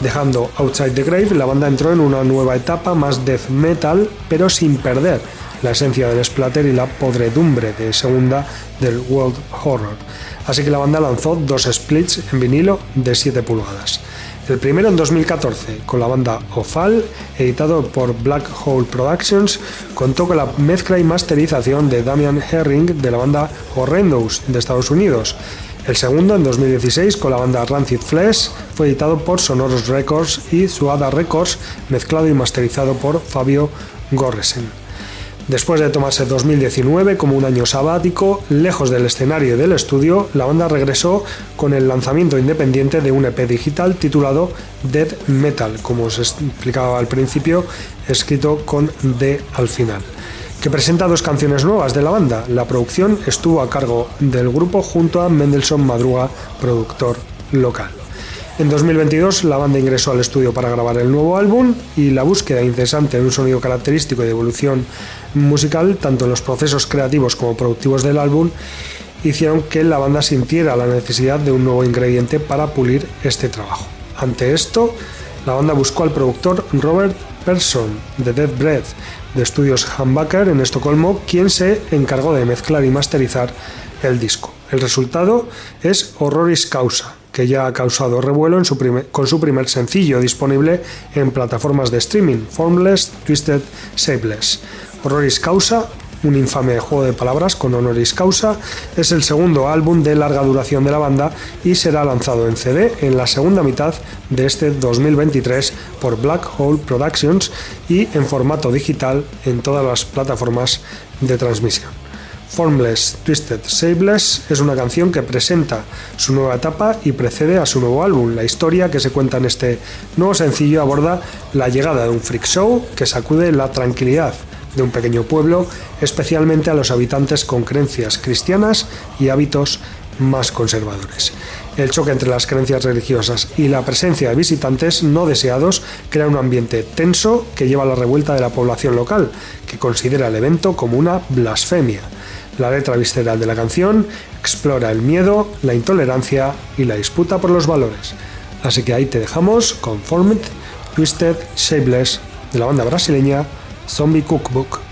Dejando Outside the Grave, la banda entró en una nueva etapa más death metal, pero sin perder la esencia del splatter y la podredumbre de segunda del World Horror. Así que la banda lanzó dos splits en vinilo de 7 pulgadas. El primero en 2014, con la banda Ofal, editado por Black Hole Productions, contó con la mezcla y masterización de Damian Herring de la banda Horrendous de Estados Unidos. El segundo, en 2016, con la banda Rancid Flesh, fue editado por Sonoros Records y Suada Records, mezclado y masterizado por Fabio Gorresen. Después de tomarse 2019 como un año sabático, lejos del escenario y del estudio, la banda regresó con el lanzamiento independiente de un EP digital titulado Dead Metal, como os explicaba al principio, escrito con D al final, que presenta dos canciones nuevas de la banda. La producción estuvo a cargo del grupo junto a Mendelssohn Madruga, productor local. En 2022 la banda ingresó al estudio para grabar el nuevo álbum y la búsqueda incesante de un sonido característico y de evolución musical, tanto en los procesos creativos como productivos del álbum, hicieron que la banda sintiera la necesidad de un nuevo ingrediente para pulir este trabajo. Ante esto, la banda buscó al productor Robert Persson de Dead Breath de estudios Humbucker en Estocolmo, quien se encargó de mezclar y masterizar el disco. El resultado es Horroris Causa, que ya ha causado revuelo con su primer sencillo disponible en plataformas de streaming, Formless, Twisted, Shapeless. Horroris Causa, un infame juego de palabras con honoris causa, es el segundo álbum de larga duración de la banda y será lanzado en CD en la segunda mitad de este 2023 por Black Hole Productions y en formato digital en todas las plataformas de transmisión. Formless, Twisted, Shapeless es una canción que presenta su nueva etapa y precede a su nuevo álbum. La historia que se cuenta en este nuevo sencillo aborda la llegada de un freak show que sacude la tranquilidad de un pequeño pueblo, especialmente a los habitantes con creencias cristianas y hábitos más conservadores. El choque entre las creencias religiosas y la presencia de visitantes no deseados crea un ambiente tenso que lleva a la revuelta de la población local, que considera el evento como una blasfemia. La letra visceral de la canción explora el miedo, la intolerancia y la disputa por los valores. Así que ahí te dejamos con Formed, Twisted, Shapeless de la banda brasileña Zombie Cookbook.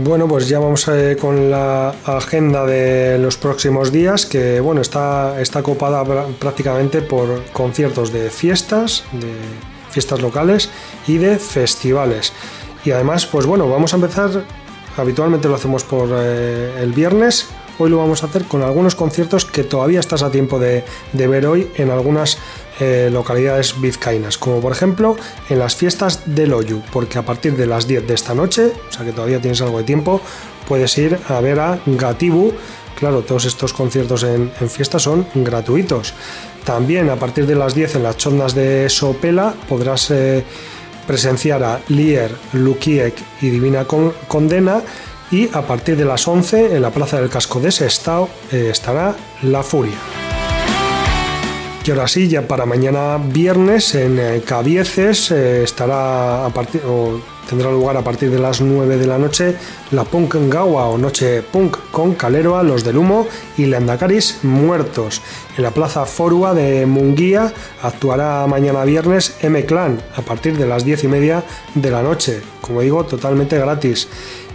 Bueno, pues ya vamos eh, con la agenda de los próximos días, que bueno, está, está copada prácticamente por conciertos de fiestas, de fiestas locales y de festivales. Y además, pues bueno, vamos a empezar, habitualmente lo hacemos por eh, el viernes, hoy lo vamos a hacer con algunos conciertos que todavía estás a tiempo de, de ver hoy en algunas eh, localidades vizcaínas, como por ejemplo en las fiestas del Oyu, porque a partir de las 10 de esta noche, o sea que todavía tienes algo de tiempo, puedes ir a ver a Gatibu, claro, todos estos conciertos en, en fiesta son gratuitos. También a partir de las 10 en las chondas de Sopela podrás eh, presenciar a Lier, Lukiek y Divina Condena y a partir de las 11 en la Plaza del Casco de Sestao eh, estará La Furia. Y ahora sí, ya para mañana viernes en eh, Cabieces estará a partir, tendrá lugar a partir de las 9 de la noche la Punk Gawa o Noche Punk con Caleroa, Los del Humo y Lendacaris Muertos. En la Plaza Forua de Munguía actuará mañana viernes M-Clan a partir de las 10 y media de la noche. Como digo, totalmente gratis.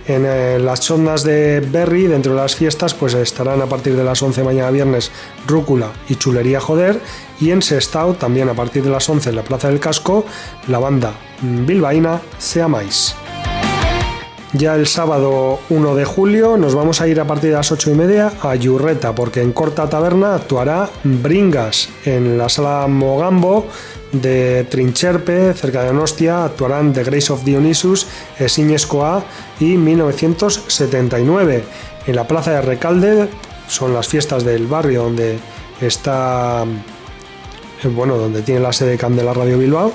En eh, las sondas de Berry, dentro de las fiestas, pues estarán a partir de las 11 mañana viernes Rúcula y Chulería Joder. Y en Sestao, también a partir de las 11 en la Plaza del Casco, la banda bilbaína Seamáis. Ya el sábado 1 de julio nos vamos a ir a partir de las 8 y media a Yurreta, porque en Corta Taberna actuará Bringas en la sala Mogambo de Trincherpe, cerca de Donostia, actuarán The Grace of Dionysus, Esiñescoa y 1979. En la plaza de Recalde son las fiestas del barrio donde está, eh, bueno, donde tiene la sede Candela Radio Bilbao.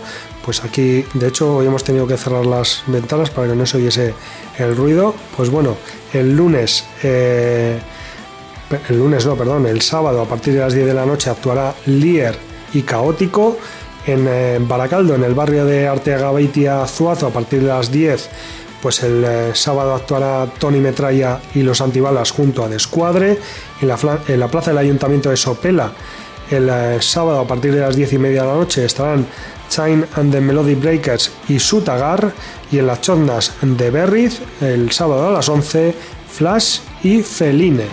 Pues aquí, de hecho, hoy hemos tenido que cerrar las ventanas para que no se oyese el ruido. Pues bueno, el lunes, eh, el lunes no, perdón, el sábado a partir de las 10 de la noche actuará Lier y Caótico en eh, Baracaldo, en el barrio de Arteaga Beitia Zuazo, a partir de las 10, pues el eh, sábado actuará Tony Metralla y los antibalas junto a Descuadre. En la, en la plaza del Ayuntamiento de Sopela, el sábado a partir de las 10 y media de la noche estarán Chine and the Melody Breakers y Sutagar. Y en las chondas de Berriz, el sábado a las 11, Flash y Feline.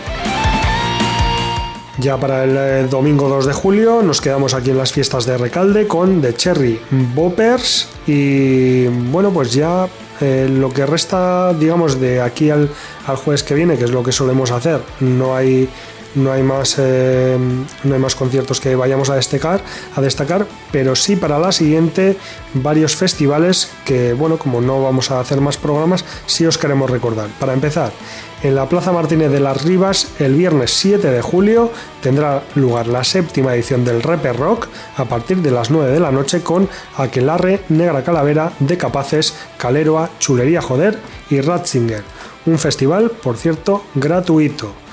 Ya para el eh, domingo 2 de julio nos quedamos aquí en las fiestas de Recalde con The Cherry Boppers y bueno pues ya eh, lo que resta digamos de aquí al, al jueves que viene que es lo que solemos hacer no hay no hay más eh, no hay más conciertos que vayamos a destacar a destacar pero sí para la siguiente varios festivales que bueno como no vamos a hacer más programas sí os queremos recordar para empezar en la Plaza Martínez de las Rivas, el viernes 7 de julio, tendrá lugar la séptima edición del Reper Rock a partir de las 9 de la noche con Aquelarre, Negra Calavera, De Capaces, Caleroa, Chulería Joder y Ratzinger. Un festival, por cierto, gratuito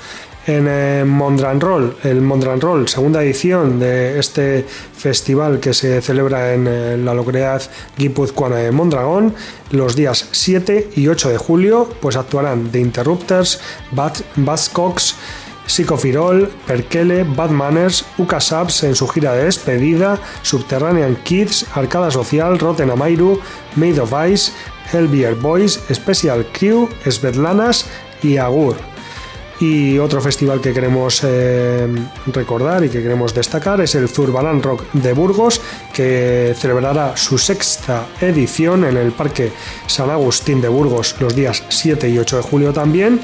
en eh, Mondran Roll, el Mondran Roll, segunda edición de este festival que se celebra en eh, la localidad guipuzcoana de Mondragón, los días 7 y 8 de julio, pues actuarán The Interrupters, Bad, Buzzcocks, Psicofirol, Perkele, Bad Manners, Uka Subs en su gira de despedida, Subterranean Kids, Arcada Social, Rotten Amairu, Made of Ice, Hellbeer Boys, Special Crew, Svetlanas y Agur. Y otro festival que queremos eh, recordar y que queremos destacar es el Zurbalán Rock de Burgos, que celebrará su sexta edición en el Parque San Agustín de Burgos los días 7 y 8 de julio también.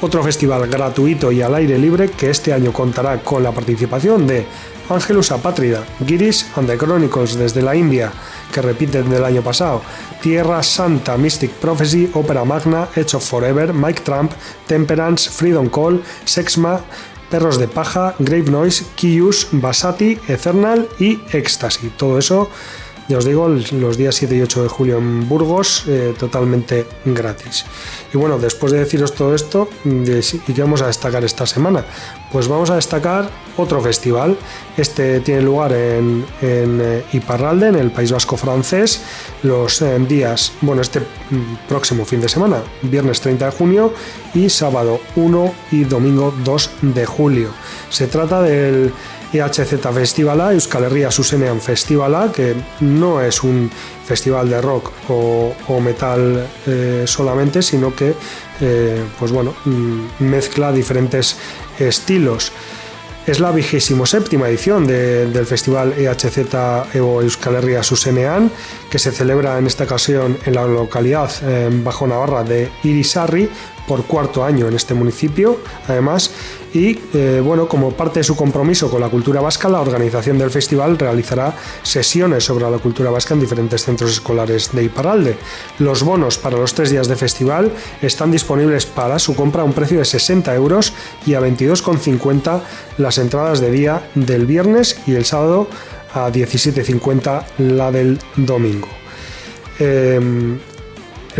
Otro festival gratuito y al aire libre que este año contará con la participación de Angelus Apátrida, Giris and the Chronicles desde la India, que repiten del año pasado, Tierra Santa, Mystic Prophecy, Opera Magna, Edge of Forever, Mike Trump, Temperance, Freedom Call, Sexma, Perros de Paja, Grave Noise, Kius, Basati, Eternal y Ecstasy. Todo eso ya os digo, los días 7 y 8 de julio en Burgos, eh, totalmente gratis. Y bueno, después de deciros todo esto, ¿y qué vamos a destacar esta semana? Pues vamos a destacar otro festival. Este tiene lugar en, en eh, Iparralde, en el País Vasco francés, los eh, días, bueno, este mm, próximo fin de semana, viernes 30 de junio y sábado 1 y domingo 2 de julio. Se trata del EHZ Festivala, Euskal Herria Susenean Festivala, que no es un festival de rock o, metal eh, solamente, sino que eh, pues bueno, mm, mezcla diferentes estilos. Es la vigésimo séptima edición del festival EHZ Evo Euskal Herria Susenean, que se celebra en esta ocasión en la localidad Bajo Navarra de Irisarri, por cuarto año en este municipio, además, y eh, bueno, como parte de su compromiso con la cultura vasca, la organización del festival realizará sesiones sobre la cultura vasca en diferentes centros escolares de Iparralde. Los bonos para los tres días de festival están disponibles para su compra a un precio de 60 euros y a 22,50 las entradas de día del viernes y el sábado a 17,50 la del domingo. Em,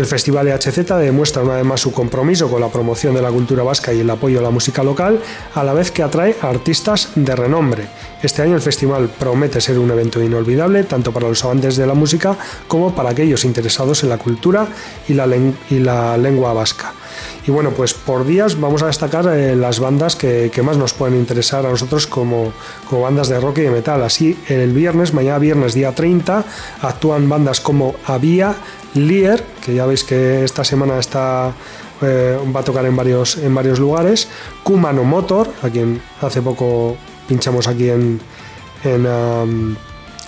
el Festival EHZ demuestra una vez más su compromiso con la promoción de la cultura vasca y el apoyo a la música local, a la vez que atrae a artistas de renombre. Este año el festival promete ser un evento inolvidable tanto para los amantes de la música como para aquellos interesados en la cultura y la, lengua vasca. Y bueno, pues por días vamos a destacar eh, las bandas que, más nos pueden interesar a nosotros como, bandas de rock y de metal. Así, el viernes, mañana viernes día 30, actúan bandas como Avia, Lier, que ya veis que esta semana está eh, va a tocar en varios, en varios lugares, Kumano Motor, a quien hace poco pinchamos aquí en, en um,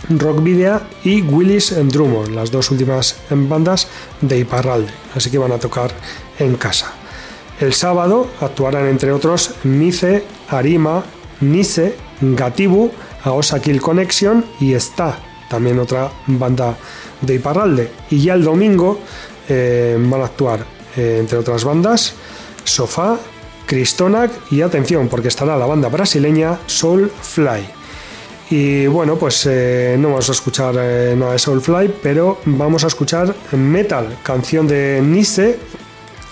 Rock Video, y Willis Drummond, las dos últimas bandas de Iparralde, así que van a tocar en casa. El sábado actuarán entre otros Mice, Arima, Nise, Gatibu, Aosa Kill Connection y Está, también otra banda de Iparralde. Y ya el domingo eh, van a actuar, eh, entre otras bandas, Sofá, Cristonac y atención, porque estará la banda brasileña Soulfly. Y bueno, pues eh, no vamos a escuchar nada de Soulfly, pero vamos a escuchar Metal, canción de Nice,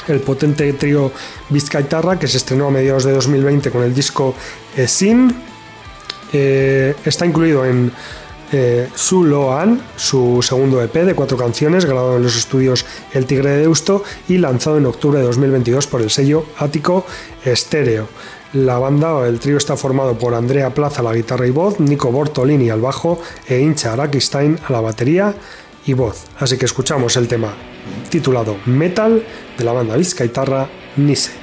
el potente trío Vizcaitarra que se estrenó a mediados de 2020 con el disco Sin. está incluido en eh, Su Loan, su segundo EP de cuatro canciones, grabado en los estudios El Tigre de Deusto y lanzado en octubre de 2022 por el sello Ático Estéreo. La banda o el trío está formado por Andrea Plaza a la guitarra y voz, Nico Bortolini al bajo e Incha Arakistain a la batería y voz. Así que escuchamos el tema titulado Metal de la banda Vizcaitarra Nise.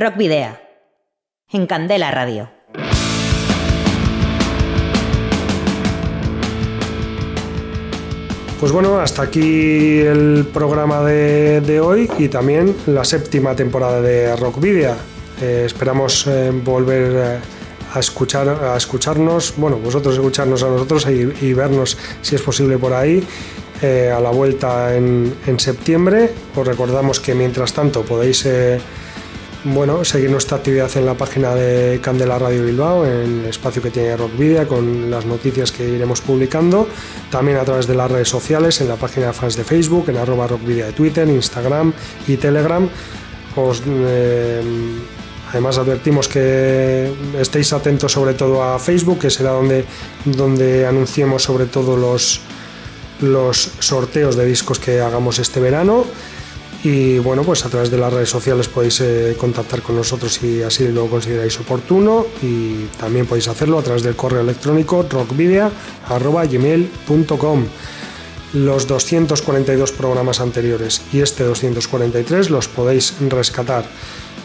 Rock Video. En Candela Radio. Pues bueno, hasta aquí el programa de, hoy y también la séptima temporada de Rock Video. Eh, esperamos eh, volver eh, a escuchar a escucharnos, bueno, vosotros escucharnos a nosotros y, vernos si es posible por ahí. a la vuelta en, en, septiembre. Os recordamos que mientras tanto podéis bueno, seguir nuestra actividad en la página de Candela Radio Bilbao, en el espacio que tiene Rock Video, con las noticias que iremos publicando. También a través de las redes sociales, en la página de fans de Facebook, en arroba Rock Video de Twitter, Instagram y Telegram. Os, eh, además advertimos que estéis atentos sobre todo a Facebook, que será donde, donde anunciemos sobre todo los, los sorteos de discos que hagamos este verano. Y bueno, pues a través de las redes sociales podéis eh, contactar con nosotros si así lo consideráis oportuno. Y también podéis hacerlo a través del correo electrónico rockvidia.gmail.com Los 242 programas anteriores y este 243 los podéis rescatar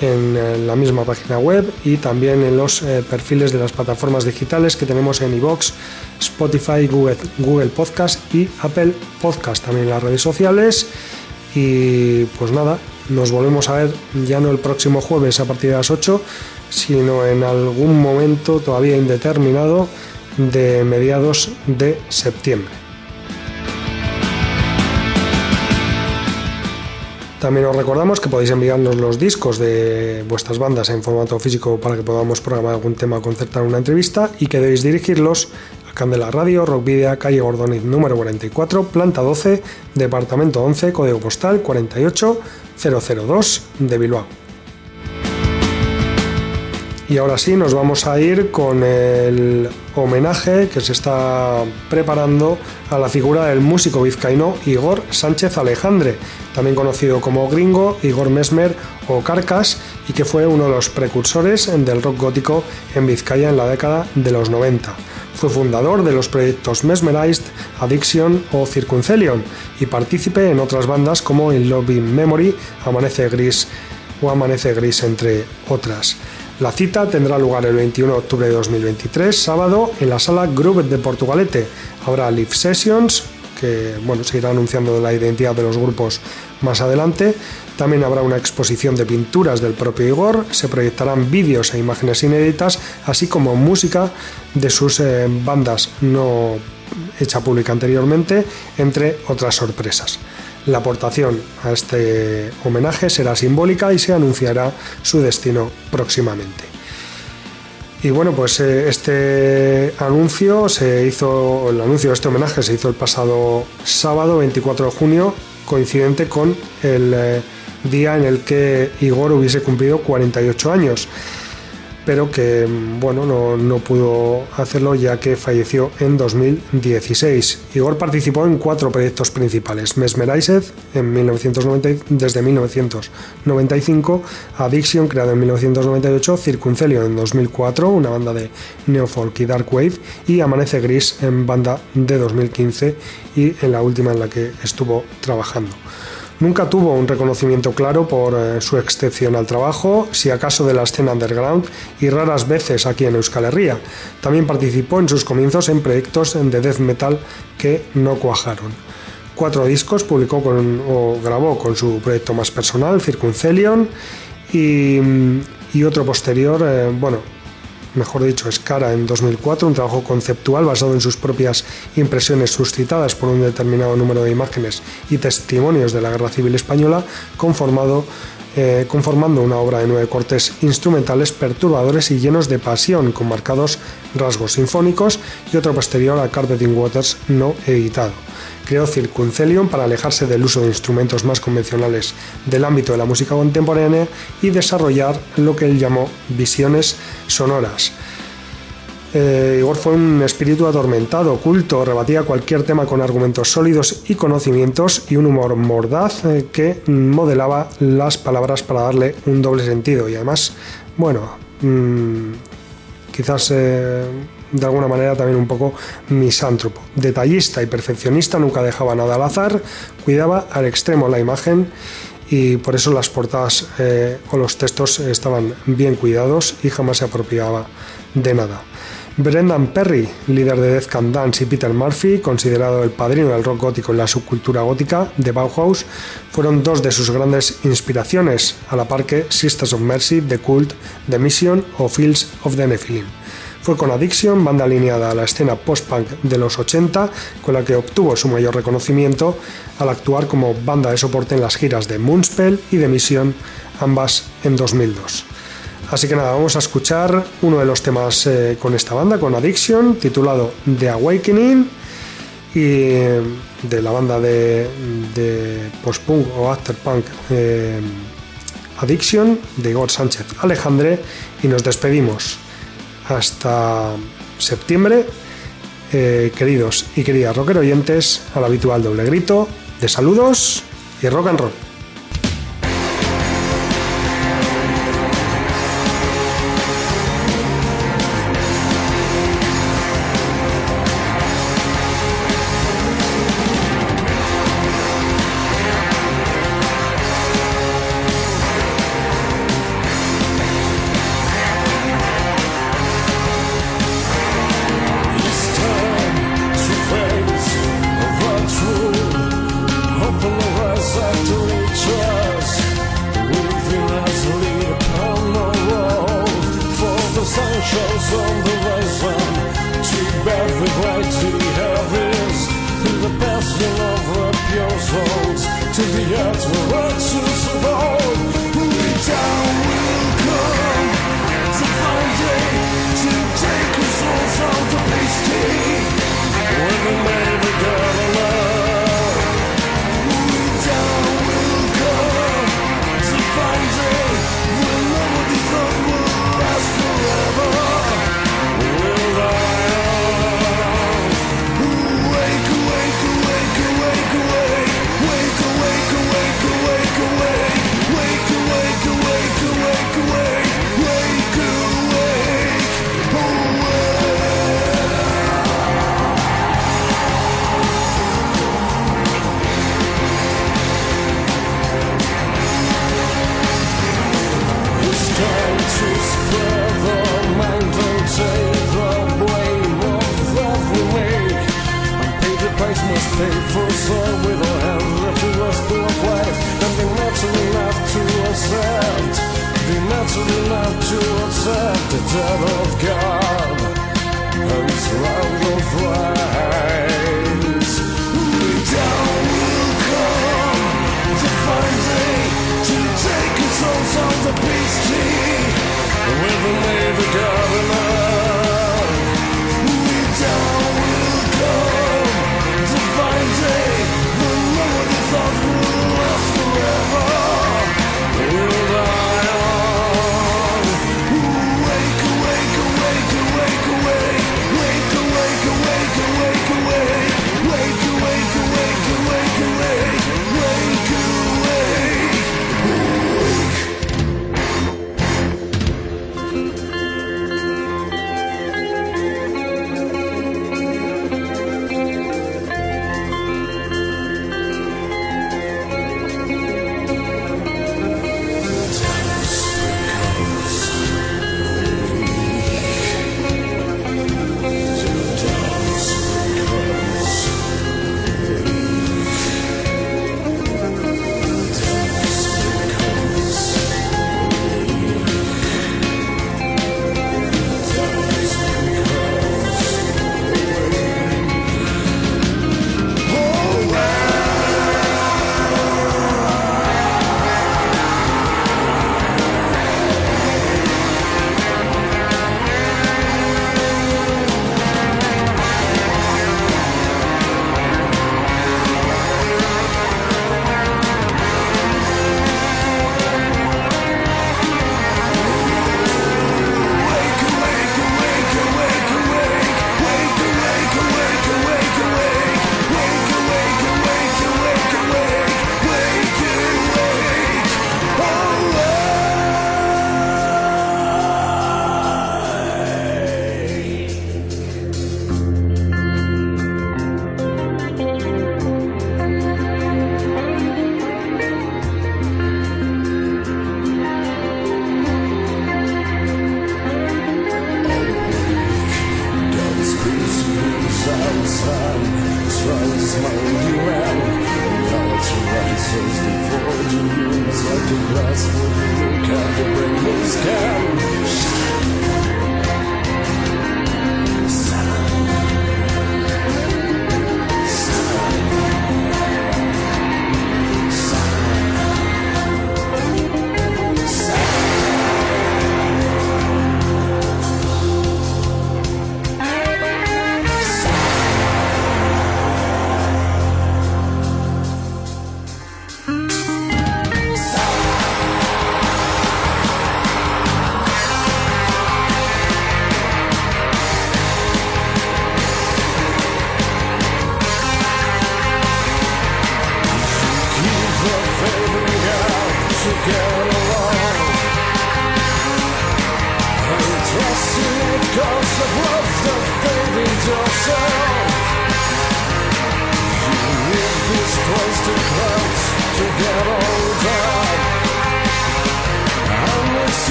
en la misma página web y también en los eh, perfiles de las plataformas digitales que tenemos en iVoox, Spotify, Google, Google Podcast y Apple Podcast, también en las redes sociales y pues nada, nos volvemos a ver ya no el próximo jueves a partir de las 8, sino en algún momento todavía indeterminado de mediados de septiembre. También os recordamos que podéis enviarnos los discos de vuestras bandas en formato físico para que podamos programar algún tema concertar una entrevista y que debéis dirigirlos Candela Radio, Rockvidia, calle Gordoniz número 44, planta 12, departamento 11, código postal 48002 de Bilbao. Y ahora sí, nos vamos a ir con el homenaje que se está preparando a la figura del músico vizcaíno Igor Sánchez Alejandre, también conocido como Gringo, Igor Mesmer o Carcas, y que fue uno de los precursores del rock gótico en Vizcaya en la década de los 90. Fue fundador de los proyectos Mesmerized, Addiction o Circuncelion y partícipe en otras bandas como In Loving Memory, Amanece Gris o Amanece Gris, entre otras. La cita tendrá lugar el 21 de octubre de 2023, sábado, en la sala Groove de Portugalete. Habrá live sessions, que bueno, se irá anunciando la identidad de los grupos más adelante. También habrá una exposición de pinturas del propio Igor, se proyectarán vídeos e imágenes inéditas, así como música de sus eh, bandas no hecha pública anteriormente, entre otras sorpresas. La aportación a este homenaje será simbólica y se anunciará su destino próximamente. Y bueno, pues eh, este anuncio se hizo, el anuncio de este homenaje se hizo el pasado sábado 24 de junio, coincidente con el eh, día en el que Igor hubiese cumplido 48 años pero que bueno, no, pudo hacerlo ya que falleció en 2016. Igor participó en cuatro proyectos principales: Mesmerized en 1990, desde 1995, Addiction creado en 1998, Circuncelio en 2004, una banda de neofolk y dark wave, y Amanece Gris en banda de 2015 y en la última en la que estuvo trabajando. Nunca tuvo un reconocimiento claro por eh, su excepcional trabajo, si acaso de la escena underground y raras veces aquí en Euskal Herria. También participó en sus comienzos en proyectos de death metal que no cuajaron. Cuatro discos publicó o grabó con su proyecto más personal, Circuncelion, y, y otro posterior, eh, bueno, mejor dicho, Escara en 2004, un trabajo conceptual basado en sus propias impresiones suscitadas por un determinado número de imágenes y testimonios de la Guerra Civil Española, conformado eh, conformando una obra de nueve cortes instrumentales perturbadores y llenos de pasión, con marcados rasgos sinfónicos, y otro posterior a Carpeting Waters no editado. Creó Circuncelium para alejarse del uso de instrumentos más convencionales del ámbito de la música contemporánea y desarrollar lo que él llamó visiones sonoras. Eh, Igor fue un espíritu atormentado, oculto, rebatía cualquier tema con argumentos sólidos y conocimientos y un humor mordaz eh, que modelaba las palabras para darle un doble sentido. Y además, bueno, mm, quizás eh, de alguna manera también un poco misántropo. Detallista y perfeccionista, nunca dejaba nada al azar, cuidaba al extremo la imagen y por eso las portadas o los textos estaban bien cuidados y jamás se apropiaba de nada. Brendan Perry, líder de Death Can Dance, y Peter Murphy, considerado el padrino del rock gótico en la subcultura gótica de Bauhaus, fueron dos de sus grandes inspiraciones, a la par que Sisters of Mercy, The Cult, The Mission o Fields of the Nephilim. Fue con Addiction, banda alineada a la escena post-punk de los 80, con la que obtuvo su mayor reconocimiento al actuar como banda de soporte en las giras de Moonspell y The Mission, ambas en 2002. Así que nada, vamos a escuchar uno de los temas eh, con esta banda, con Addiction, titulado The Awakening, y eh, de la banda de, post-punk o after-punk eh, Addiction, de Igor Sánchez Alejandre, y nos despedimos hasta septiembre. queridos y queridas rocker oyentes, al habitual doble grito de saludos y rock and roll.